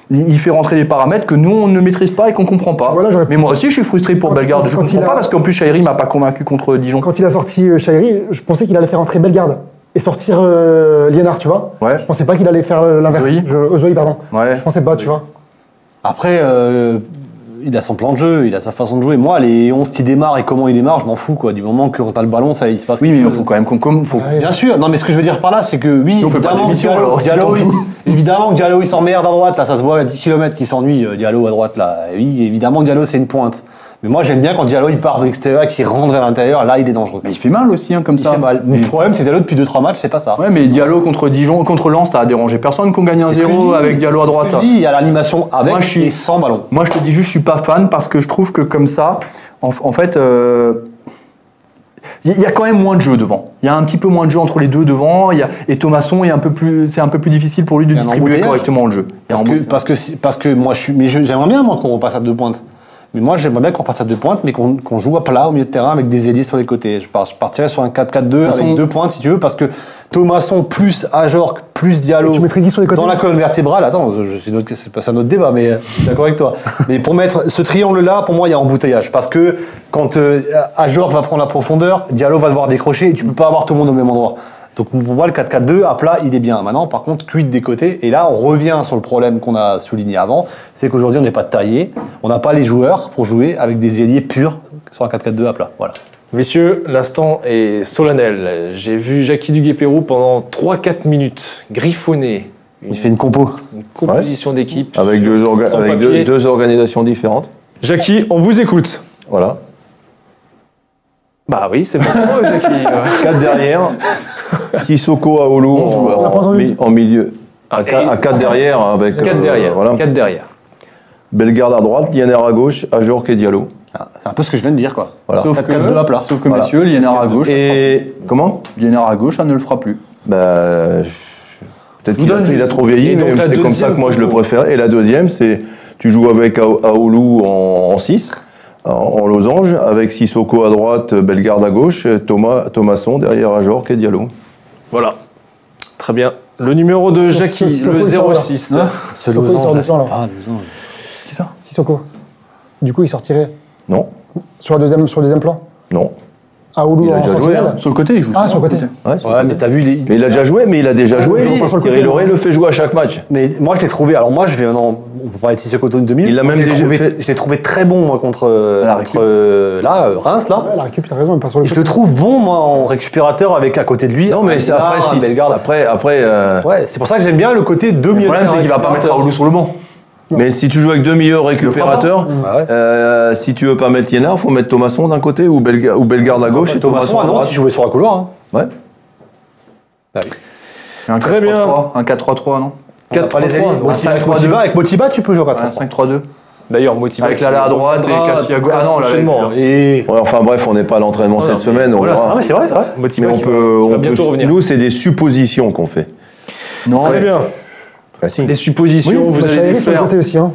il, fait rentrer des paramètres que nous, on ne maîtrise pas et qu'on ne comprend pas. Voilà, Mais moi aussi, je suis frustré pour Quand- Bellegarde. Je ne comprends a- pas parce qu'en plus, Chahiri m'a pas convaincu contre Dijon. Quand il a sorti euh, Chahiri, je pensais qu'il allait faire entrer Bellegarde et sortir euh, Liénard, tu vois. Ouais. Je pensais pas qu'il allait faire euh, l'inverse. Ozoï. Je- Ozoï, pardon. Ouais. Je pensais pas, tu vois. Après, euh, il a son plan de jeu, il a sa façon de jouer. Moi, les 11 qui démarrent et comment ils démarrent, je m'en fous quoi. Du moment que quand t'as le ballon, ça il se passe. Oui, mais il faut quand même qu'on. faut- Ah ouais. Bien sûr, non mais ce que je veux dire par là, c'est que oui, on fait pas évidemment, Diallo, alors, si Diallo, fous. évidemment que Diallo il s'emmerde à droite, là ça se voit à 10 km qu'il s'ennuie, euh, Diallo à droite là. Et oui, évidemment Diallo c'est une pointe. Mais moi j'aime bien quand Diallo il part de l'extérieur, qu'il rentre à l'intérieur, là il est dangereux. Mais il fait mal aussi, hein, comme il ça. fait mal. Mais- Le problème c'est Diallo depuis 2-3 matchs, c'est pas ça. Ouais, mais Diallo contre Dijon, contre Lens, ça a dérangé personne qu'on gagne 1-0 dis. avec Diallo à C'est ce que droite. je dis, il y a l'animation avec Moi, je suis- et sans ballon. Moi, je te dis juste, je suis pas fan parce que je trouve que comme ça, en, en fait, euh, il y a quand même moins de jeu devant. Il y a un petit peu moins de jeu entre les deux devant. il Y a, et Thomasson, il est un peu plus, c'est un peu plus difficile pour lui de un distribuer correctement le jeu. Parce un que, parce que, si- parce que moi je suis. Mais je- j'aimerais bien moi qu'on repasse à deux pointes. Mais moi j'aimerais bien qu'on repasse à deux pointes, mais qu'on joue à plat au milieu de terrain avec des ailiers sur les côtés. Je, partirais sur un 4-4-2 avec façon- deux pointes si tu veux, parce que Thomasson plus Ajorc plus Diallo. Tu mettrais qui sur les côtés Dans la colonne vertébrale, attends, je- c'est notre- c'est pas c'est un autre débat, mais euh, je suis d'accord avec toi. Mais pour mettre ce triangle-là, pour moi, il y a embouteillage. Parce que quand euh, Ajorc va prendre la profondeur, Diallo va devoir décrocher, et tu peux pas avoir tout le monde au même endroit. Donc pour moi, le 4-4-2 à plat, il est bien. Maintenant, par contre, quid des côtés. Et là, on revient sur le problème qu'on a souligné avant, c'est qu'aujourd'hui, on n'est pas taillé, on n'a pas les joueurs pour jouer avec des ailiers purs sur un 4-4-2 à plat. Voilà. Messieurs, l'instant est solennel. J'ai vu Jackie Duguay-Pérou pendant 3-4 minutes griffonner une, Il fait une compo. une composition d'équipe. avec, deux, orga- son avec deux, papier. deux organisations différentes. Jackie, on vous écoute. Voilà. Bah oui, c'est bon. Quatre derrière. Sissoko à pas en, mi- en milieu. À, quatre- à quatre derrière avec. 4 euh, derrière. voilà. 4 derrière. Bellegarde à droite, Lianer à gauche, Ajorc et Diallo. Ah, C'est un peu ce que je viens de dire, quoi. Voilà. Sauf 4-4-2 à plat. Sauf que Voilà. messieurs, Liénard à gauche, Et comment? Liénard à gauche, ça ne le fera plus. Bah, je- peut-être qu'il a, il a trop vieilli, mais c'est comme ça que moi je le préfère. Et la deuxième, c'est tu joues avec Aoulou en 6, en, en losange, avec Sissoko à droite, Bellegarde à gauche, Thomas, Thomasson derrière Ajorc et Diallo. Voilà. Très bien. Le numéro de Jackie, ce- ce le coup, il sort là. 06. Hein Ce Pourquoi il sort du champ, là Ah, losange. Qui ça? Sissoko. Du coup, il sortirait Non, sur le deuxième, sur le deuxième plan? non. Aoulou Il a en déjà joué, hein. Sur le côté, il joue. Ah, sur le côté. Ouais, sur Ouais, le mais t'as vu, mais il a déjà joué, mais il a déjà joué. oui, le côté, Thierry. Lauré le fait jouer à chaque match. Mais moi, je l'ai trouvé. Alors, moi, je vais. Non, on peut parler de Sissoko de 2000. Il l'a Moi, même je l'ai déjà trouvé, fait. Je l'ai trouvé très bon, moi, contre. la contre euh, là, euh, Reims, là. Ouais, la récup, t'as raison, il passe sur le Et je le trouve bon, moi, en récupérateur avec à côté de lui. Non, mais c'est après, si, Bellegarde. après, après euh, Ouais, c'est pour ça que j'aime bien le côté deux Le milieux. problème, c'est qu'il va pas mettre Raoulou sur le banc. Mais si tu joues avec deux meilleurs récupérateurs, Ah ouais. euh, si tu veux pas mettre Liénard, il faut mettre Thomasson d'un côté ou, Belga- ou Bellegarde à gauche et Thomasson Thomasson à à Nantes, droite. il jouait sur un couloir. hein. Ouais. Bah oui. Un Très bien. 4-3-3, Un 4-3-3, non On a pas les 4-3-3, alliés. un Motiba, avec 5-3-2. Motiba, Motiba, tu peux jouer à Un 4 5-3-2. D'ailleurs, motivé. Avec Lala à droite et Cassie à gauche. Ah non, là, Et Ouais, enfin bref, on n'est pas à l'entraînement cette non, semaine. on voilà, c'est vrai, c'est vrai, c'est vrai. Motivé Mais on peut, nous, c'est des suppositions qu'on fait. Non, Très bien. Ah, si. Les suppositions, Oui, vous bah, allez les le faire. côté aussi. Hein.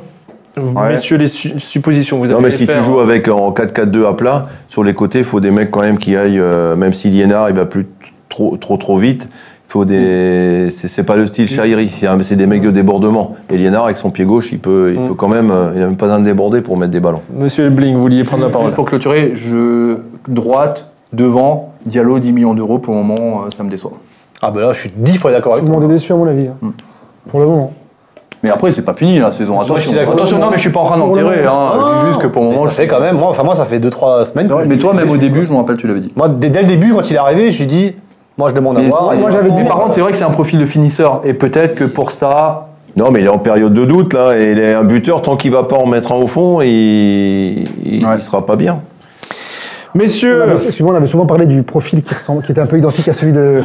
Ouais. Messieurs, les su- suppositions, vous allez Non, mais si faire. tu joues avec en 4-4-2 à plat, sur les côtés, il faut des mecs quand même qui aillent, euh, même si Liénard, il va plus trop trop trop vite. Il faut des, c'est c'est pas le style Chahiri, c'est des mecs de débordement. Et Liénard, avec son pied gauche, il peut, il Mm. peut quand même, euh, il n'a même pas besoin de déborder pour mettre des ballons. Monsieur Elbling, vous vouliez prendre la parole. Pour clôturer, je droite, devant, Diallo 10 millions d'euros pour le moment, ça me déçoit. Ah ben là, je suis dix fois d'accord Tout avec le toi. monde est déçu, à mon avis. hein. Mm. Pour le moment. Mais après, c'est pas fini la saison. Attention, attention, non, mais je suis pas en train d'enterrer. Hein. Je dis juste que pour le moment, ça je- fait quand même, moi, enfin moi, ça fait 2-3 semaines. C'est que vrai, je mais toi, même au début, quoi. je me rappelle, tu l'avais dit. Moi, dès, dès le début, quand il est arrivé, je lui dit, moi, je demande à Mais voir. moi, j'avais dit- par contre, c'est vrai que c'est un profil de finisseur. Et peut-être que pour ça, Non, mais il est en période de doute là, et il est un buteur tant qu'il va pas en mettre un au fond, il, il, Ouais. il sera pas bien. Messieurs, On avait, souvent, on avait souvent parlé du profil qui, ressemble, qui était un peu identique à celui de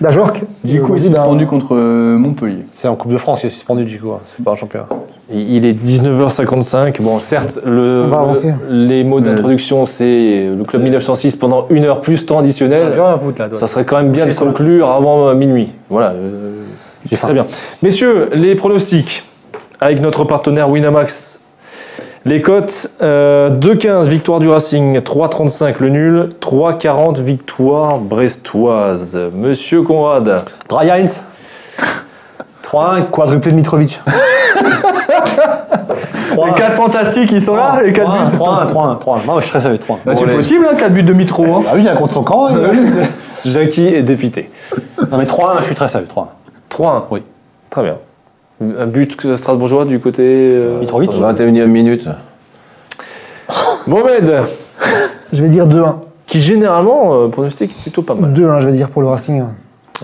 d'Ajorc. Djikou est ben, suspendu contre euh, Montpellier. C'est en Coupe de France qu'il est suspendu, du coup. hein. C'est pas un championnat. il est 19h55. Bon, certes, le, On va avancer. le- les mots d'introduction, c'est le club 1906 pendant une heure plus temps additionnel. Rien à foutre là, toi. Ça serait quand même bien de conclure avant euh, minuit. Voilà. euh, J'ai très bien. Messieurs, les pronostics avec notre partenaire Winamax. Les cotes euh, 2,15 victoire du Racing, 3,35 le nul, 3,40 victoire brestoise. Monsieur Conrad, Dry Heinz 3-1, quadruplé de Mitrovic. 3 Les 4 fantastiques, ils sont là, les 4 buts. 3-1, 3-1, 3-1. Non, je suis très sérieux, 3-1. Bah, c'est possible, 4 buts de Mitro. Hein. Ah oui, il a contre son camp. il- Jackie est dépité. Non, mais 3-1, je suis très sérieux, 3-1. 3-1. Oui. Très bien. Un but strasbourgeois du côté. euh, Mitrovic. Strasbourg. 21e minute. Mohamed, Je vais dire 2-1. qui généralement euh, pronostique plutôt pas mal. 2-1, je vais dire pour le Racing.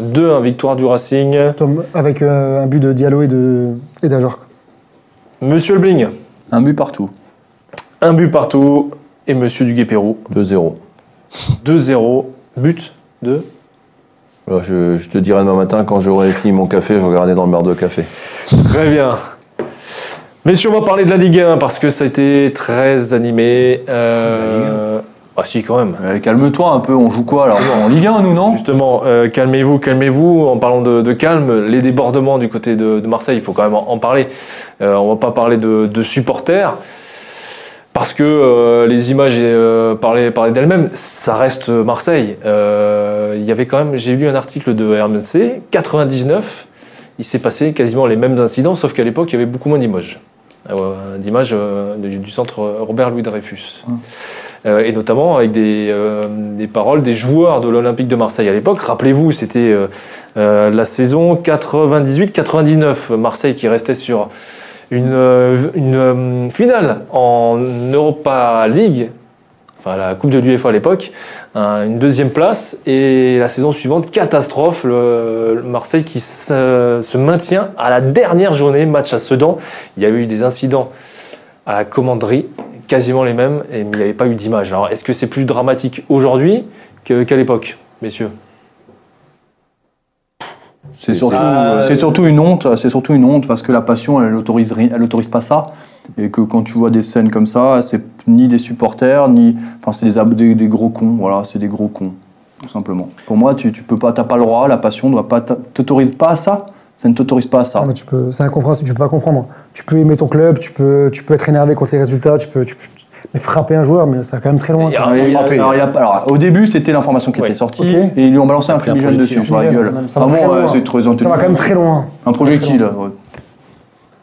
2-1 victoire du Racing. Tom, avec euh, un but de Diallo et de et d'Ajorc. Monsieur Lebling, Un but partout. un but partout. Et Monsieur Duguay-Pérou, 2-0. 2-0. But de. Je, je te dirai demain matin quand j'aurai fini mon café, je regarderai dans le bar de café. Très bien. Messieurs, on va parler de la Ligue 1 parce que ça a été très animé. Euh... Ah si, quand même. Euh, Calme-toi un peu, on joue quoi alors En Ligue 1, nous, non Justement, euh, calmez-vous, calmez-vous. En parlant de, de calme, les débordements du côté de, de Marseille, il faut quand même en, en parler. Euh, on va pas parler de, de supporters parce que euh, les images euh, parlaient, parlaient d'elles-mêmes. Ça reste Marseille. Euh, il y avait quand même, j'ai lu un article de RMC, 99. Il s'est passé quasiment les mêmes incidents, sauf qu'à l'époque, il y avait beaucoup moins d'images. Euh, d'images euh, du, centre Robert Louis Dreyfus. Euh, et notamment avec des, euh, des paroles des joueurs de l'Olympique de Marseille à l'époque. Rappelez-vous, c'était euh, euh, la saison 98-99, Marseille qui restait sur une, euh, euh, finale en Europa League, enfin la Coupe de l'UEFA à l'époque, un- une deuxième place, et la saison suivante, catastrophe, le, le Marseille qui se, se maintient à la dernière journée, match à Sedan. Il y a eu des incidents à la commanderie, quasiment les mêmes, et il n'y avait pas eu d'image. Alors, est-ce que c'est plus dramatique aujourd'hui qu'à l'époque, messieurs? C'est surtout, Euh, c'est surtout une honte. C'est surtout une honte parce que la passion, elle autorise rien, elle autorise pas ça. Et que quand tu vois des scènes comme ça, c'est ni des supporters, ni, enfin, c'est des, des, des gros cons. Voilà, c'est des gros cons, tout simplement. Pour moi, tu, tu peux pas, t'as pas le droit. La passion doit pas, t'a- t'autorise pas à ça. Ça ne t'autorise pas à ça. Non, mais tu peux, c'est incompréhensible, tu peux pas comprendre. Tu peux aimer ton club, tu peux, tu peux être énervé contre les résultats, tu peux, tu peux- mais frapper un joueur, mais ça va quand même très loin. Alors, il y a- frappé. alors, il y a- alors, au début, c'était l'information qui Ouais. était sortie et ils lui ont balancé un fumigène dessus sur la gueule. Ça va c'est très Ça va quand même très loin. Un projectile. ouais.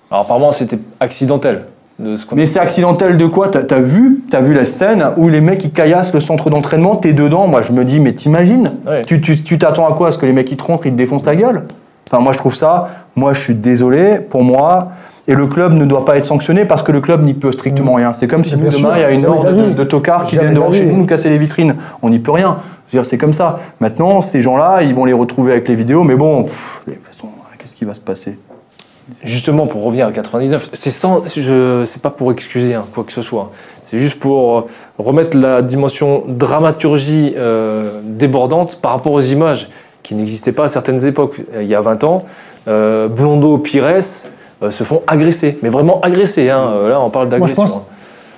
Alors, apparemment, c'était accidentel. De ce qu'on- Mais c'est accidentel de quoi? T'as as vu, t'as vu la scène où les mecs ils caillassent le centre d'entraînement, t'es dedans. Moi je me dis, mais t'imagines? Ouais. Tu tu- tu t'attends à quoi? À ce que les mecs ils te rentrent, ils te défoncent ta gueule? Enfin, moi je trouve ça. Moi je suis désolé. Pour moi. Et le club ne doit pas être sanctionné parce que le club n'y peut strictement rien. C'est comme si nous, demain il y a une horde de de, tocards qui viennent de chez nous nous casser les vitrines. On n'y peut rien. C'est comme ça. Maintenant, ces gens-là, ils vont les retrouver avec les vidéos, mais bon, pff, de toute façon, qu'est-ce qui va se passer? Justement, pour revenir à 99, c'est sans, je, c'est pas pour excuser hein, quoi que ce soit. C'est juste pour euh, remettre la dimension dramaturgie euh, débordante par rapport aux images qui n'existaient pas à certaines époques. Euh, Il y a 20 ans, euh, Blondeau, Pires, euh, se font agresser, mais vraiment agresser. Hein. Euh, Là, on parle Moi, je d'agression. pense,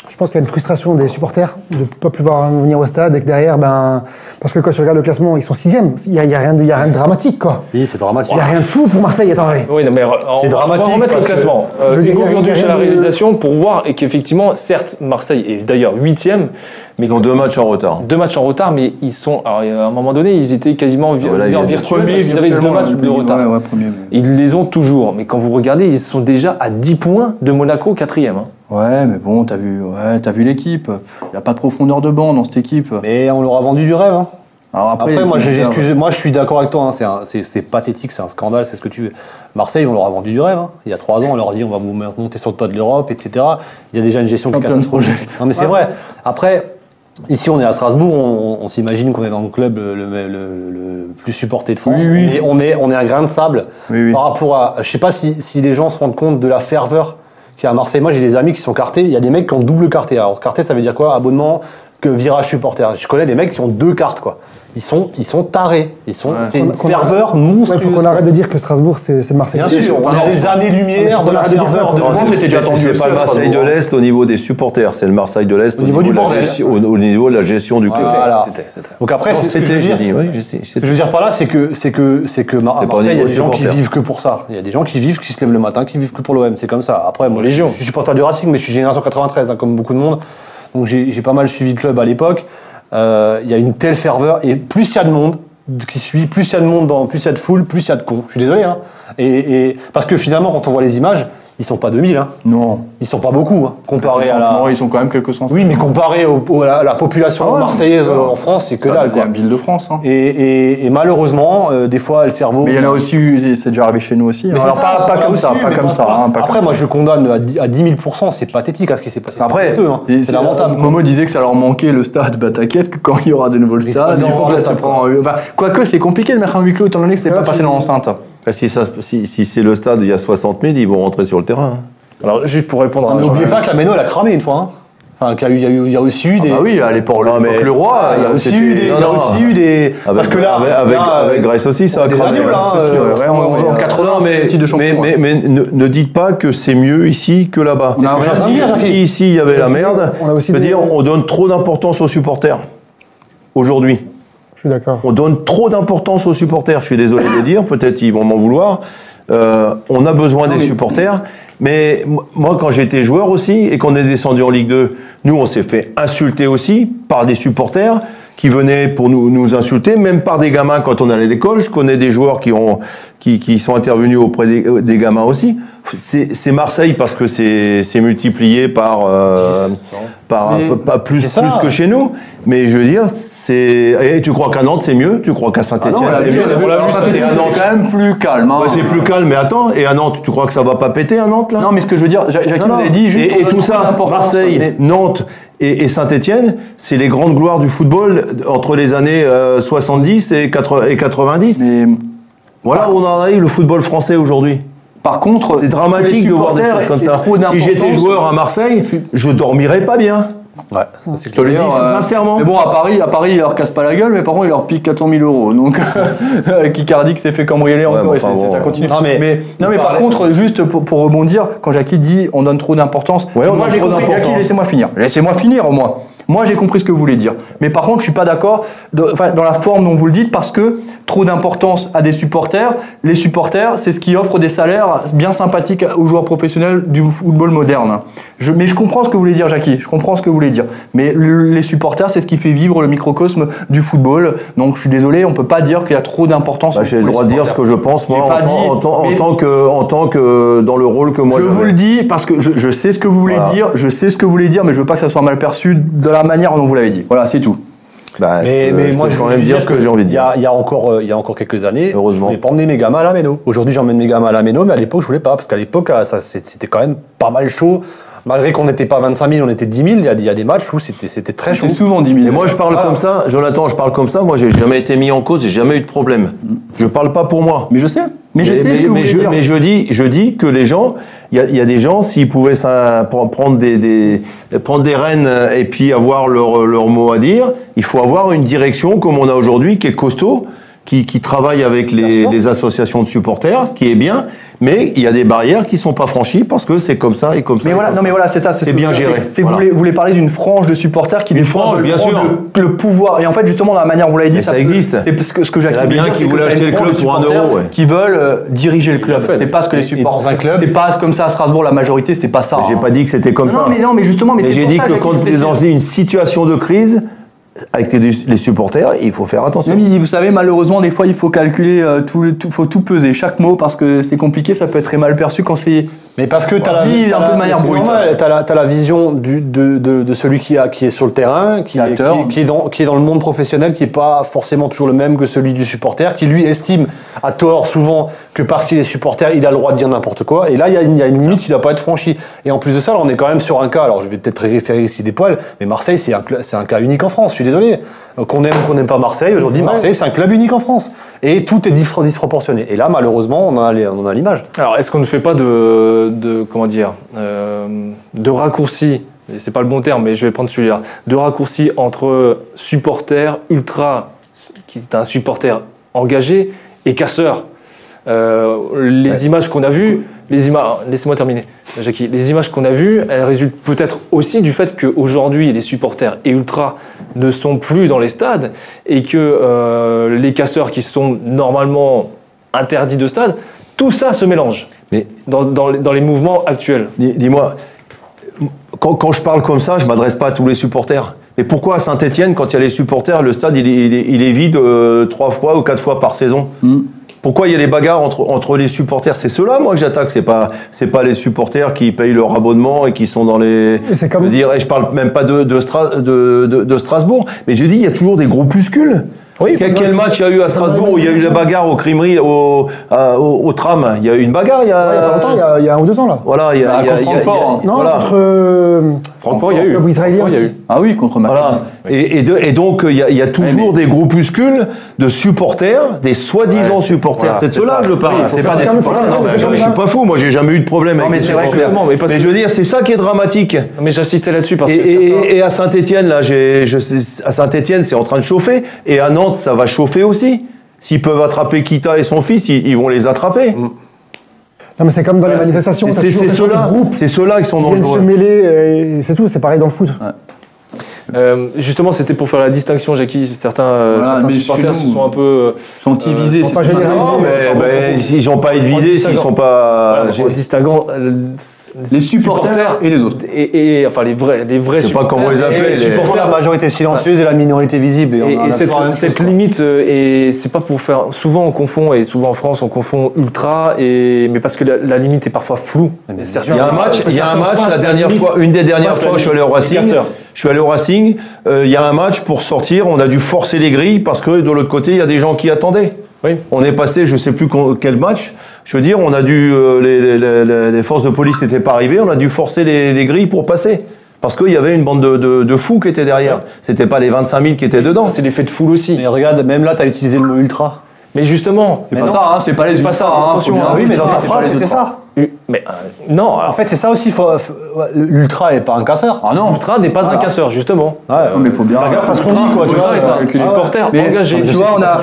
je pense qu'il y a une frustration des supporters de ne pas pouvoir venir au stade et que derrière, ben, parce que quand tu regardes le classement, ils sont sixième. Il n'y a, y a rien de- il y a rien de dramatique, quoi. Oui, c'est dramatique. Il n'y a rien de fou pour Marseille. Attends. Oui, non, mais on- C'est on va dramatique remettre le classement. Euh, Je Hugo à la de- réalisation pour voir et qu'effectivement, certes, Marseille est d'ailleurs huitième, mais Ils ont deux matchs en retard. deux matchs en retard, mais ils sont. Alors, à un moment donné, ils étaient quasiment vi- Ah, voilà, il y a leaders des virtuels parce qu'ils avaient deux matchs de retard. Ouais, ouais, premier, mais- Ils les ont toujours, mais quand vous regardez, ils sont déjà à 10 points de Monaco, quatrième. hein. Ouais, mais bon, t'as vu, ouais, t'as vu l'équipe. Il n'y a pas de profondeur de banc dans cette équipe. Mais on leur a vendu du rêve. hein. Alors après, Après, moi, j'ai- moi, je suis d'accord avec toi. hein, c'est un- C'est c'est pathétique, c'est un scandale, c'est ce que tu veux. Marseille, on leur a vendu du rêve. hein. Il y a trois ans, on leur a dit on va vous monter sur le toit de l'Europe, etc. Il y a déjà une gestion qui. Project. Non, mais c'est vrai. Après, ici, on est à Strasbourg, on, on s'imagine qu'on est dans le club le, le- le- le plus supporté de France. Oui, oui. Et on est, on est un grain de sable Oui, par rapport à. Je sais pas si, si les gens se rendent compte de la ferveur qu'il y a à Marseille. Moi, j'ai des amis qui sont cartés. Il y a des mecs qui ont double carté. Alors, carté, ça veut dire quoi? Abonnement que virage supporter. Je connais des mecs qui ont deux cartes, quoi. Ils sont, ils sont tarés. Ils sont, Ouais. c'est une ferveur arrête- Ouais, monstrueuse. faut qu'on arrête de dire que Strasbourg, c'est c'est Marseille. Bien sûr, on a des années-lumière de la ferveur de Marseille. c'était déjà attendu C'est pas le Marseille de l'Est au niveau des supporters, c'est le Marseille de l'Est Au niveau du de la bordel. gestion- au, au niveau de la gestion du club. Donc après, C'était, je veux dire par là, c'est que c'est que c'est que Marseille, il y a des gens qui vivent que pour ça. Il y a des gens qui vivent, qui se lèvent le matin, qui vivent que pour l'OM. C'est comme ça. Après, moi, je, Légion. je suis supporter du Racing, mais je suis génération 93, hein, comme beaucoup de monde. Donc j'ai pas mal suivi le club à l'époque. Euh, Il y a une telle ferveur et plus il y a de monde qui suit, plus il y a de monde, dans, plus il y a de foule, plus il y a de cons. Je suis désolé, hein. Et- parce que finalement, quand on voit les images, ils sont pas 2000, hein. Non. Ils sont pas beaucoup, hein, comparé à la. Non, ils sont quand même quelques centaines. Oui, mais comparé au- au- à la, la population Ah ouais, marseillaise euh, en France, c'est que Ah, dalle, quoi. ville de France. Hein. Et, et- et malheureusement, euh, des fois, le cerveau. Mais il y en a aussi eu, c'est déjà arrivé chez nous aussi. Mais hein. Alors, ça, pas, comme ça, aussi pas comme ça. hein, Après, moi, je condamne à 10, à 10 000 c'est pathétique ce qui s'est passé. Après, c'est lamentable. Momo disait que ça leur manquait le stade. Bah t'inquiète que quand il y aura de nouveau le Mais c'est pas stade, bien ils avoir vont le peut-être se stade, prendre en- bah, Quoique, c'est compliqué de mettre un huis clos étant donné que c'est pas passé dans l'enceinte. Bah, si, ça- si- si c'est le stade, il y a 60 000, ils vont rentrer sur le terrain. Alors, juste pour répondre à Mais n'oubliez pas que la Méno, elle a cramé une fois. hein. Enfin, qu'il y a eu- il y, a aussi eu des. Ah oui, à l'époque, le roi, Ah, il y a euh, aussi eu des. il y a non, non. aussi eu des. Avec, parce que là, avec, avec, là, euh, avec Grèce aussi, ça a des cramé. agneaux, là, Grèce hein, aussi, euh, ouais. ouais, en- ouais, en ouais. 80, Non, mais, de champion, mais, mais, mais ne, ne dites pas que c'est mieux ici que là-bas. On si- ici il y avait la merde, on a aussi je veux des- dire, on donne trop d'importance aux supporters. Aujourd'hui, suis d'accord. on donne trop d'importance aux supporters. Je suis désolé de le dire, peut-être ils vont m'en vouloir. Euh, on a besoin des mais- supporters. Mais moi, quand j'étais joueur aussi et qu'on est descendu en Ligue 2, nous, on s'est fait insulter aussi par des supporters qui venaient pour nous, nous insulter, même par des gamins quand on allait à l'école. Je connais des joueurs qui, ont, qui, qui sont intervenus auprès des, euh, des gamins aussi. C'est Marseille parce que c'est c'est multiplié par, euh, par pas plus, ça. plus que chez nous. Mais je veux dire, c'est. Et tu crois qu'à Nantes c'est mieux? Tu crois qu'à Ah Saint-Etienne c'est mieux? Saint-Étienne, c'est quand même plus calme. hein. Ouais, c'est plus calme, mais attends, et à Nantes, tu crois que ça va pas péter à Nantes là? Non, mais ce que je veux dire, Ja- Jackie Non, vous avez dit juste. et, et tout ça, Marseille, mais- Nantes et, Saint-Etienne, c'est les grandes gloires du football entre les années euh, 70 et, 80 et 90. Mais voilà où on en arrive, le football français aujourd'hui. par contre, C'est dramatique de voir des choses comme ça. Si j'étais joueur à Marseille, je dormirais pas bien. Ouais, ça, c'est Je te le dis D'ailleurs, euh, sincèrement. Mais bon, à Paris, à Paris, ils leur cassent pas la gueule, mais par contre, ils leur piquent 400 000 euros. Donc, Kikardik s'est fait cambrioler encore, enfin, bon. ça continue. Non, mais non, il mais par parlait- contre, juste pour, pour rebondir, quand Jackie dit on donne trop d'importance, Ouais, on moi donne j'ai trop compris. d'importance. Jackie, laissez-moi finir. Laissez-moi finir au moins. Moi, j'ai compris ce que vous voulez dire. Mais par contre, je suis pas d'accord enfin, dans la forme dont vous le dites parce que trop d'importance à des supporters. Les supporters, c'est ce qui offre des salaires bien sympathiques aux joueurs professionnels du football moderne. Je, mais je comprends ce que vous voulez dire, Jackie. Je comprends ce que vous voulez dire. Mais le- les supporters, c'est ce qui fait vivre le microcosme du football. Donc, je suis désolé, on peut pas dire qu'il y a trop d'importance. Bah, J'ai le droit de dire ce que je pense, moi, en, tant- dit, en tant- en mais- tant que, en tant que dans le rôle que moi je vous le dis parce que je, je sais ce que vous voulez Voilà. dire, je sais ce que vous voulez dire, mais je veux pas que ça soit mal perçu de la manière dont vous l'avez dit. Voilà, c'est tout. Bah, Mais, je peux- mais je moi, peux je quand veux même dire ce que j'ai envie de Il y dire. a, il y a encore, euh, il y a encore quelques années, Heureusement. je voulais pas emmener mes gamins à la Méno. Aujourd'hui, j'emmène mes gamins à la Méno, mais à l'époque, je voulais pas, parce qu'à l'époque, c'est- c'était quand même pas mal chaud. Malgré qu'on n'était pas 25 000, on était 10 000. Il y a, il y a des matchs où c'était c'était très chaud. C'est souvent 10 000. Et moi, je parle comme ça, Jonathan, je parle comme ça. Moi, j'ai jamais été mis en cause, j'ai jamais eu de problème. Je parle pas pour moi. Mais je sais. Mais, je sais ce que vous mais je, dire. mais je dis, je dis que les gens, il y a, il y a des gens, s'ils pouvaient ça, prendre des, des, prendre des rênes euh, et puis avoir leur, leur mot à dire, il faut avoir une direction comme on a aujourd'hui qui est costaud. qui, qui travaille avec les associations de supporters, ce qui est bien, mais il y a des barrières qui sont pas franchies parce que c'est comme ça et comme ça. Mais voilà, non ça. mais voilà, c'est ça, c'est ce C'est que bien géré, C'est vous voulez, vous voulez parler d'une frange de supporters qui Une frange, bien sûr. Le, le pouvoir. Et en fait, justement, dans la manière, vous l'avez dit, ça existe. C'est ce que, ce que Jacques Il y en a voulait bien qui voulaient acheter le club pour un euro, ouais. Qui veulent euh, diriger le club. C'est pas ce que les supporters. un club- C'est pas comme ça à Strasbourg, la majorité, c'est pas ça. J'ai hein. pas dit que c'était comme non, ça. mais non, mais justement, mais j'ai dit que quand je tu es précise. dans une situation de crise, avec les, supporters, il faut faire attention. Oui, vous savez, malheureusement, des fois, il faut calculer, euh, tout, tout, faut tout peser, chaque mot, parce que c'est compliqué, ça peut être très mal perçu quand c'est. Mais parce que tu as Dit t'as un peu la- de manière c'est brute. normal, t'as la, t'as la vision du, de, de, de celui qui, a, qui est sur le terrain, qui, est, qui, qui est dans, qui est dans le monde professionnel, qui n'est pas forcément toujours le même que celui du supporter, qui lui estime à tort souvent que parce qu'il est supporter, il a le droit de dire n'importe quoi. Et là, il y, a une- il y a une limite qui ne doit pas être franchie. Et en plus de ça, là, on est quand même sur un cas, alors je vais peut-être référer ici des poils, mais Marseille, c'est un, un cas unique en France, je suis désolé. Euh, Qu'on aime ou qu'on n'aime pas Marseille, aujourd'hui. Marseille, c'est un club unique en France. Et tout est dis- disproportionné. Et là, malheureusement, on en a on en a l'image. Alors, est-ce qu'on ne fait pas de, de comment dire, euh, de raccourcis et C'est pas le bon terme, mais je vais prendre celui-là. De raccourcis entre supporter ultra, qui est un supporter engagé, et casseur. Euh, les images qu'on a vues, les images, laissez-moi terminer, Jackie. Les images qu'on a vues, elles résultent peut-être aussi du fait qu'aujourd'hui les supporters et ultras ne sont plus dans les stades et que euh, les casseurs qui sont normalement interdits de stade, tout ça se mélange Mais dans, dans les, dans les mouvements actuels. dis- dis-moi, quand, quand je parle comme ça, je m'adresse pas à tous les supporters. Mais pourquoi à Saint-Etienne, quand il y a les supporters, le stade il est vide euh, trois fois ou quatre fois par saison? Hmm. Pourquoi il y a les bagarres entre, entre les supporters C'est ceux-là, moi, que j'attaque. C'est pas, c'est pas les supporters qui payent leur abonnement et qui sont dans les. Et c'est comme- Je veux dire, et je parle même pas de, de, de, de- de Strasbourg, mais je dis, il y a toujours des groupuscules. Oui, quel, quel moi, match il y a eu à Strasbourg où il y a eu la bagarre au crimerie, au, à- au, au tram Il y a eu une bagarre il y a. Ouais, il y a longtemps, il y a- il y a un ou deux ans là. Voilà, il y a. Bah, il y a- contre il y a- Francfort, hein. Non, voilà. contre. euh, Francfort, il y a eu. Club israélien Francfort, il y a eu. Ah oui, contre Maccabi. Voilà. Et, et de- et donc, il y a, il y a toujours des groupuscules de supporters, des soi-disant supporters. Voilà, c'est de ça, que je c'est- parle. c'est pas des supporters. Non, mais je suis pas fou. Moi, j'ai jamais eu de problème Non, avec mais les supporters. mais je veux dire, c'est ça qui est dramatique. Mais j'insistais là-dessus parce Et, que et- à Saint-Etienne, là, à Saint-Etienne, c'est en train de chauffer. Et à Nantes, ça va chauffer aussi. S'ils peuvent attraper Kita et son fils, ils, ils vont les attraper. Non, mais c'est comme dans les manifestations. C'est ceux-là c'est ceux-là qui sont qui viennent se dangereux. mêler, euh, et c'est tout, c'est pareil dans le foot. Euh, justement, c'était pour faire la distinction, Jackie. Certains, euh, Voilà, certains supporters se sont un peu. euh, Sont ils visés sont pas généralisés. ils n'ont pas être visés s'ils sont pas. voilà, en distinguant Les supporters et les autres. et, et- enfin les vrais, les vrais Je sais pas supporters. comment ils appellent, les- supporter la majorité silencieuse et la minorité visible. Et, cette, chose, limite, euh, et c'est pas pour faire. Souvent on confond, et souvent en France on confond ultra, et, mais parce que la, la limite est parfois floue. Certains- Il y a un match, il y a un match la dernière limite, fois, une des dernières fois, je suis allé au Racing. Je suis allé au Racing. euh, Il y a un match pour sortir, on a dû forcer les grilles parce que de l'autre côté, il y a des gens qui attendaient. Oui. On est passé, je sais plus quel match. Je veux dire, on a dû, euh, les, les- les- les forces de police n'étaient pas arrivées, on a dû forcer les, les grilles pour passer. Parce qu'il y avait une bande de, de- de fous qui étaient derrière. C'était pas les 25 000 qui étaient dedans. C'est l'effet de foule aussi. Mais regarde, même là, tu as utilisé le mot ultra. Mais justement, C'est pas non. ça, hein, c'est pas les C'est pas ultras, ça, hein, attention, hein. Oui, mais dans ta phrase, c'était ultras. ça. Mais euh, non, En alors, fait, c'est ça aussi. faut- L'ultra n'est pas un casseur. Ah non. ultra n'est pas un casseur, justement. Ouais, Non, mais faut bien. Fais gaffe à ce qu'on dit, quoi. Tu Ultra vois, est un calculer. supporter Mais engagé. tu vois, on a,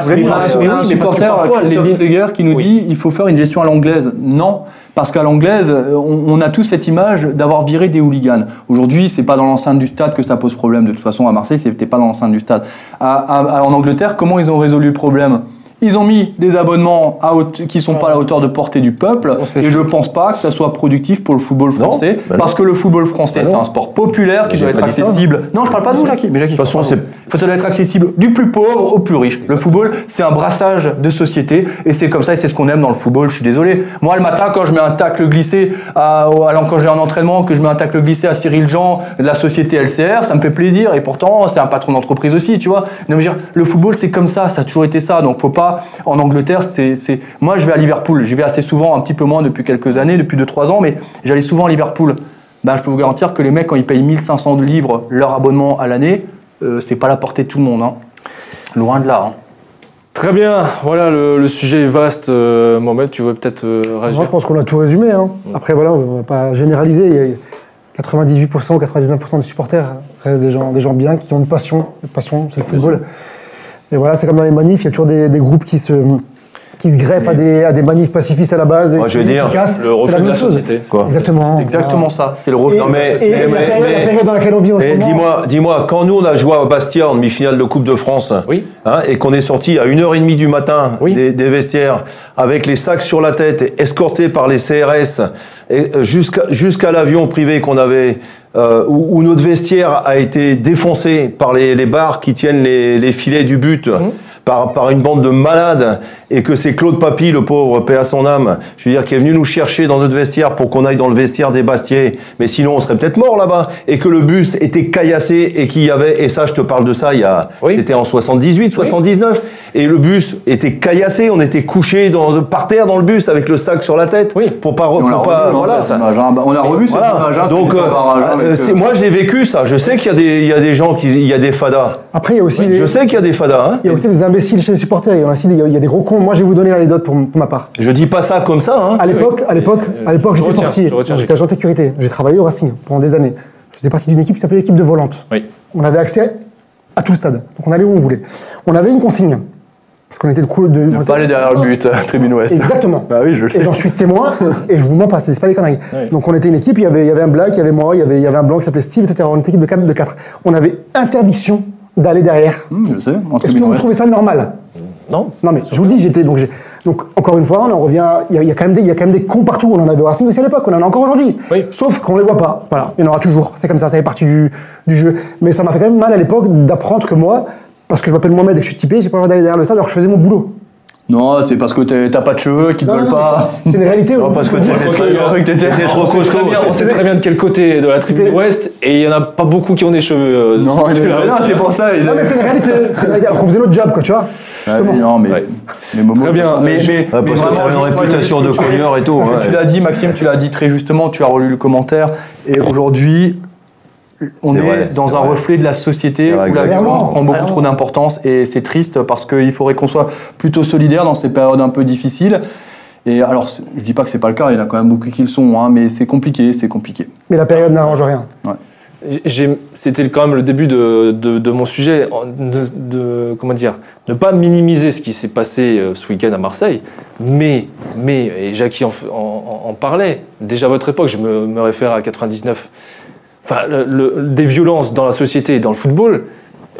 on un supporter, Christophe Pfleger, qui nous dit il faut faire une gestion à l'anglaise. Non, parce qu'à l'anglaise, on, on a tous cette image d'avoir viré des hooligans. Aujourd'hui, c'est pas dans l'enceinte du stade que ça pose problème. De toute façon, à Marseille, c'était pas dans l'enceinte du stade. À- à- à- en Angleterre, comment ils ont résolu le problème? Ils ont mis des abonnements à haute- qui sont pas à la hauteur de portée du peuple et chier. je pense pas que ça soit productif pour le football français bah parce que le football français Bah c'est un sport populaire qui doit être accessible. Non, je parle pas de vous Jackie, mais Jackie. De toute façon, ça doit être accessible du plus pauvre au plus riche. Le football, c'est un brassage de société et c'est comme ça et c'est ce qu'on aime dans le football. Je suis désolé. Moi, le matin, quand je mets un tacle glissé, à, alors quand j'ai un entraînement, que je mets un tacle glissé à Cyril Jean de la société LCR, ça me fait plaisir et pourtant, c'est un patron d'entreprise aussi, tu vois. Non, mais dire, le football, c'est comme ça, ça a toujours été ça. Donc, faut pas. En Angleterre, c'est, c'est. Moi, je vais à Liverpool. J'y vais assez souvent, un petit peu moins depuis quelques années, depuis 2-3 ans, mais j'allais souvent à Liverpool. Ben, je peux vous garantir que les mecs, quand ils payent 1500 livres leur abonnement à l'année, euh, c'est pas la portée de tout le monde. hein. Loin de là. hein. Très bien, voilà, le, le sujet est vaste. Euh, Mohamed, tu veux peut-être euh, Moi, réagir? je pense qu'on a tout résumé. hein. Après, voilà, on va pas généraliser. Il y a 98% ou 99% des supporters restent des gens, des gens bien, qui ont une passion. Une passion, c'est le football. Et voilà, c'est comme dans les manifs, il y a toujours des, des groupes qui se, qui se greffent à des, à des manifs pacifistes à la base. et Moi, je veux dire. Le C'est reflet de la même chose. société. Quoi Exactement. Exactement ça. C'est le Et, reflet. Non, mais- et- et mais- la, mais- la période dans laquelle on vit Mais dis-moi, dis-moi, quand nous on a joué à Bastia en demi-finale de Coupe de France, Oui. hein, et qu'on est sorti à 1h30 du matin Oui. des, des vestiaires avec les sacs sur la tête, et escortés par les CRS, euh, jusqu'à jusqu'à l'avion privé qu'on avait, euh, où, où notre vestiaire a été défoncé par les, barres qui tiennent les, les filets du but. Par, par une bande de malades et que c'est Claude Papy, le pauvre, paix à son âme, je veux dire, qui est venu nous chercher dans notre vestiaire pour qu'on aille dans le vestiaire des Bastiers, mais sinon on serait peut-être mort là-bas, et que le bus était caillassé et qu'il y avait, et ça je te parle de ça, il y a, Oui. c'était en 78, 79, et le bus était caillassé, on était couché dans, par terre dans le bus avec le sac sur la tête, Oui. pour pas, On l'a pour pas, revu, hein, voilà. cette image, hein. Bah, On a revu cette Voilà. image. hein, Donc, euh, hein, euh, euh, moi je l'ai vécu ça. Je sais qu'il y a des, il y a des gens qui, il y a des fadas. Après, il y a aussi, des, Je sais qu'il y a des fadas. Hein. il y a aussi des imbéciles chez les supporters. Il y a il y a des gros cons. Moi, je vais vous donner l'anecdote pour, pour ma part. Je dis pas ça comme ça. Hein. À l'époque, à l'époque, Euh, à l'époque, je j'étais portier. je retiens, J'étais agent de sécurité. J'ai travaillé au Racing pendant des années. Je faisais partie d'une équipe qui s'appelait l'équipe de volante. Oui. On avait accès à tout le stade. Donc on allait où on voulait. On avait une consigne. Parce qu'on était de coup de. Ne pas aller derrière le but, euh, tribune ouest. Exactement. Bah oui, je le Et sais. j'en suis témoin, et je vous mens pas, c'est pas des conneries. Oui. Donc on était une équipe, il y avait, il y avait un black, il y avait moi, il y avait, il y avait un blanc qui s'appelait Steve, etc. On était une équipe de 4. De quatre. On avait interdiction d'aller derrière. Je sais, en Est-ce que vous trouvez ça normal? Non Non mais je vous dis, j'étais donc j'ai- donc encore une fois, on en revient. Il y, a, il y a quand même des, il y a quand même des cons partout. On en avait au Racing aussi à l'époque, on en a encore aujourd'hui. Oui. Sauf qu'on les voit pas. Voilà, il y en aura toujours. C'est comme ça, ça fait partie du, du jeu. Mais ça m'a fait quand même mal à l'époque d'apprendre que moi, parce que je m'appelle Mohamed et que je suis typé, j'ai pas le droit d'aller derrière le stade alors que je faisais mon boulot. Non, c'est parce que t'as pas de cheveux, qu'ils te veulent pas. C'est une réalité. Non, parce que t'étais trop on sait, costaud. très bien, on sait très bien de quel côté de la C'était- ouest, et il y en a pas beaucoup qui ont des cheveux. euh, Non, c'est pour ça. Non mais c'est une réalité. Qu'on faisait notre job, quoi, tu vois. Justement. mais non, mais, Ouais. mais Momo, Très bien, Mais, mais, parce que t'as une réputation de tu- cogneur et tout. Tu l'as dit, Maxime, tu l'as dit très justement, tu as relu le commentaire. Et aujourd'hui, on est vrai, dans un vrai. reflet de la société vrai, où la violence prend beaucoup trop d'importance. Et c'est triste parce qu'il faudrait qu'on soit plutôt solidaire dans ces périodes un peu difficiles. Et alors, je dis pas que c'est pas le cas, il y en a quand même beaucoup qui le sont, hein, mais c'est compliqué, c'est compliqué. Mais la période n'arrange rien. J'ai- C'était quand même le début de, de- de mon sujet, de, de- comment dire, ne pas minimiser ce qui s'est passé euh, ce week-end à Marseille, mais, mais et Jackie en, en- en parlait, déjà à votre époque, je me, me réfère à 99, enfin, le- le- des violences dans la société et dans le football,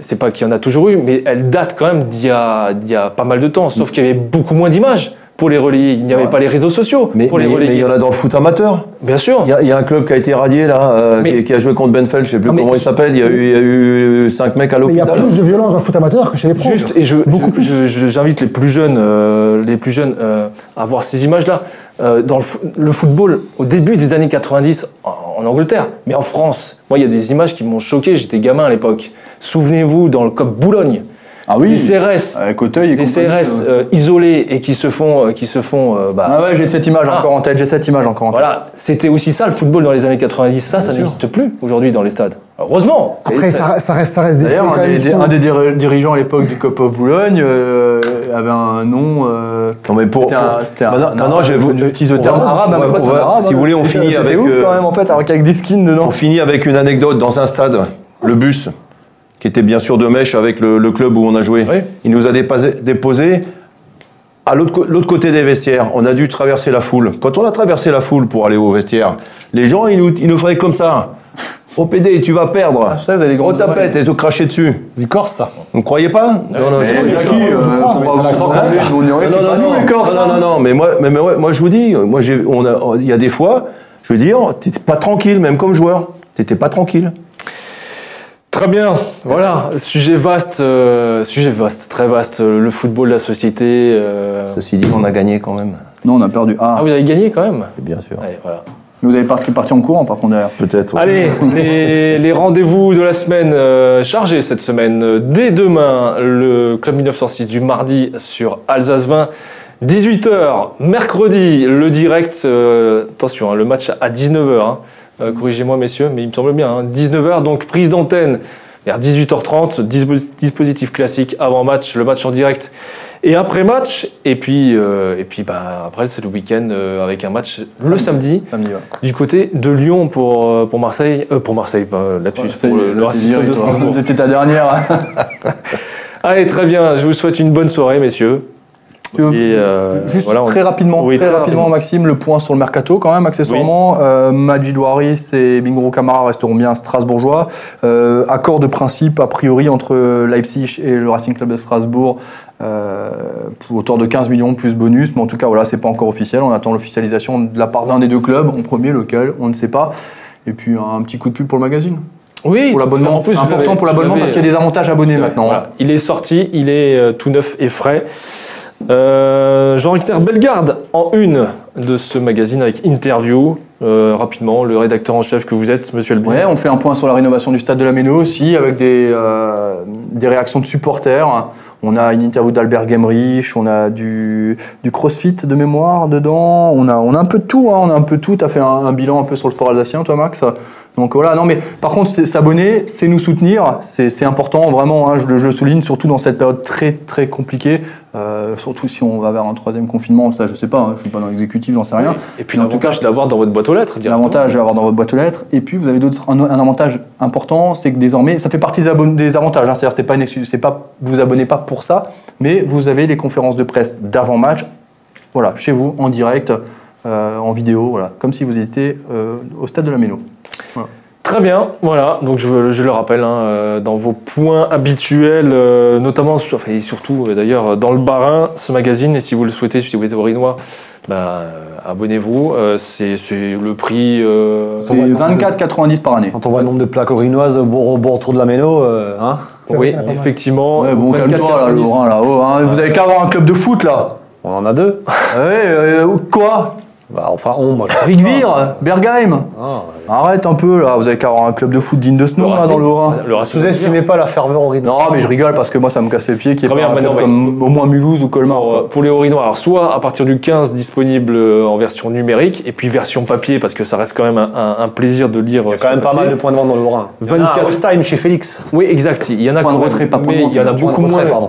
c'est pas qu'il y en a toujours eu, mais elles datent quand même d'il y y a pas mal de temps, sauf qu'il y avait beaucoup moins d'images pour les relayer, il n'y avait Ouais. pas les réseaux sociaux Mais pour mais- les mais il y en a dans le foot amateur. Bien sûr. Il y, a, il y a un club qui a été radié là, euh, Mais- qui, qui a joué contre Benfeld, je sais plus Non, mais- comment il s'appelle. Il y a eu, il y a eu cinq mecs à Mais il y a l'hôpital. plus de violence dans le foot amateur que chez les pros. Juste, et je, Beaucoup je- plus. je- je- j'invite les plus jeunes, euh, les plus jeunes euh, à voir ces images-là. Euh, dans le football, au début des années 90, en, en Angleterre, mais en France, moi, il y a des images qui m'ont choqué. J'étais gamin à l'époque. Souvenez-vous, dans le COP Boulogne, Ah oui, des CRS, avec Auteuil et des compagnie, CRS euh. euh, isolés et qui se font, euh, qui se font, euh, bah, Ah ouais, j'ai cette image Ah. encore en tête, j'ai cette image encore en tête. voilà. C'était aussi ça le football dans les années 90. Ça, ça n'existe plus aujourd'hui dans les stades. Heureusement. Après, ça, ça reste, ça reste des D'ailleurs, un, des, qui sont- un des dir- dirigeants à l'époque du Cop of Boulogne euh, avait un nom. euh, Non, mais pour, C'était un- maintenant, je vais vous. j'utilise le terme arabe, Si vous voulez, on finit c'était avec. ouf euh, quand même en fait, avec des skins dedans. On finit avec une anecdote dans un stade, le bus, qui était bien sûr de mèche avec le, le club où on a joué. Oui. Il nous a déposé, déposé à l'autre côté des vestiaires. On a dû traverser la foule. Quand on a traversé la foule pour aller au vestiaire, les gens, ils nous, ils nous feraient comme ça. Au PD, tu vas perdre. ça, vous avez des Au grandes tapette et te cracher dessus. Du Corse, ça. Vous ne croyez pas Non, non, euh, non, non, nous les non, Corses. non, non, non, mais moi, mais, mais ouais, moi je vous dis, moi j'ai, on a, il y a des fois, je veux dire, t'étais pas tranquille, même comme joueur, t'étais pas tranquille. Très bien, voilà, sujet vaste, euh, sujet vaste, très vaste, euh, le football, la société. euh. Ceci dit, on a gagné quand même, Non, on a perdu. Ah, Ah, vous avez gagné quand même bien sûr. Allez, voilà. mais vous avez parti, parti en courant par contre derrière. Peut-être. ouais. Allez, les, les rendez-vous de la semaine euh, chargés cette semaine. Euh, Dès demain, le Club 1906 du mardi sur Alsace 20. 18h, mercredi, le direct. euh, attention, hein, le match à 19h. Euh, Corrigez-moi, messieurs, mais il me semble bien. hein, 19h, donc prise d'antenne vers 18h30. dispo- dispositif classique avant match, le match en direct et après match. Et puis, euh, et puis bah, après, c'est le week-end euh, avec un match le samedi Samedi, ouais. du côté de Lyon pour, pour Marseille, euh, pour Marseille, Ça pour le, le Racing de. Strasbourg. C'était ta dernière. hein. Allez, très bien. Je vous souhaite une bonne soirée, messieurs. Et, euh, Juste voilà, on- très rapidement, Oui, très, très rapidement, rapidement. Maxime, le point sur le mercato quand même, accessoirement. Euh, Majid Waris et Bingoro Camara resteront bien strasbourgeois. Euh, accord de principe, a priori, entre Leipzig et le Racing Club de Strasbourg, euh, pour autour de 15 millions plus bonus. Mais en tout cas, voilà, c'est pas encore officiel. On attend l'officialisation de la part d'un des deux clubs. En premier, lequel, on ne sait pas. Et puis un petit coup de pub pour le magazine. Oui, Pour l'abonnement. en plus, Important pour l'abonnement parce qu'il y a des avantages abonnés maintenant. Voilà. Il est sorti, il est euh, tout neuf et frais. Euh, Jean Richter Bellegarde en une de ce magazine avec interview. Euh, rapidement, le rédacteur en chef que vous êtes, monsieur Elbin. Ouais, on fait un point sur la rénovation du stade de la Méno aussi, avec des, euh, des réactions de supporters. On a une interview d'Albert Gemrich, on a du, du crossfit de mémoire dedans, on a, on a un peu de tout, hein, on a un peu tout. Tu as fait un, un bilan un peu sur le sport alsacien, toi, Max? Donc voilà, non mais par contre, s'abonner, c'est nous soutenir, c'est important vraiment, hein, je, le, je le souligne, surtout dans cette période très très compliquée, euh, surtout si on va vers un troisième confinement, ça je sais pas, hein, je suis pas dans l'exécutif, j'en sais rien. Et puis en tout l'avantage de l'avoir dans votre boîte aux lettres. L'avantage à avoir dans votre boîte aux lettres. Et puis, vous avez d'autres, un, un avantage important, c'est que désormais, ça fait partie des, avantages. hein. C'est-à-dire, c'est pas une pas, vous vous abonnez pas pour ça, mais vous avez les conférences de presse d'avant-match, voilà, chez vous, en direct, euh, en vidéo, voilà, comme si vous étiez euh, au stade de la Méno. Très bien, voilà, donc je, je le rappelle, hein, euh, dans vos points habituels, euh, notamment, sur- enfin, et surtout euh, d'ailleurs dans le Barin, ce magazine, et si vous le souhaitez, si vous êtes orinois, ben, euh, abonnez-vous, euh, c'est c'est le prix... euh, C'est 24,90 par année. Quand on voit le nombre de plaques orinoises au bord autour de la Méno, euh, hein oui, effectivement. Ouais, bon, 24,90. calme-toi, là, Laurent, là-haut. hein. Vous avez qu'à avoir un club de foot, là. on en a deux. Ouais, euh, quoi? Bah, enfin, on, moi. je- Rigvire Bergheim Ah, Arrête un peu, là. Vous avez qu'à avoir un club de foot digne de ce nom, là, dans le Haut-Rhin. Le Racing. Sous-estimez pas la ferveur orinoise. Non, mais je rigole parce que moi, ça me casse les pieds qu'il n'y ait pas un club comme au moins Mulhouse ou Colmar. Pour, euh, pour les Orinois, alors soit à partir du 15 disponible euh, en version numérique, et puis version papier, parce que ça reste quand même un, un- un plaisir de lire. Il y a quand même pas mal de points de vente dans le Lorrain. 24. time chez Félix. Oui, exact. Il y en a Point de retrait, pas mais il y en a moins,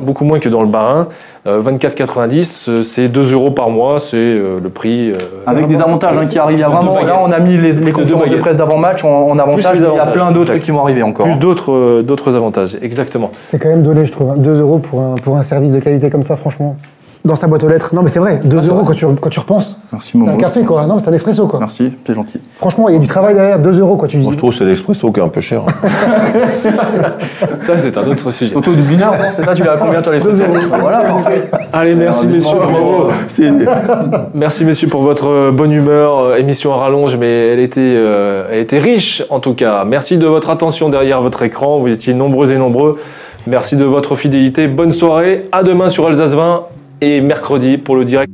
beaucoup moins que dans le Barin. Euh, 24,90, euh, c'est 2 euros par mois, c'est euh, le prix. euh, Avec des avantages hein, qui arrivent. Il y a vraiment, là, on a mis les, les conférences de presse d'avant-match en, en avantage, mais il y a plein d'autres qui vont arriver encore. plus hein. d'autres euh, d'autres avantages, exactement. C'est quand même donné, je trouve. hein. 2 euros pour un, pour un service de qualité comme ça, franchement. Dans sa boîte aux lettres. Non, mais c'est vrai. 2 Ah, euros quand tu, quand tu repenses. Merci, C'est un café, quoi. Non, mais c'est un espresso, quoi. Merci, c'est gentil. Franchement, il y a du travail derrière. 2 euros, quoi. Tu dis. Moi, je trouve que c'est l'expresso qui est un peu cher. Ça, c'est un autre sujet. Auto du binard, non C'est là, tu l'as à combien, toi, les trucs Voilà, parfait. Allez, merci messieurs. Bravo. Merci messieurs pour votre euh, bonne humeur. Euh, Émission à rallonge, mais elle était, euh, elle était riche en tout cas. Merci de votre attention derrière votre écran. Vous étiez nombreux et nombreux. Merci de votre fidélité. Bonne soirée. À demain sur Alsace 20 et mercredi pour le direct.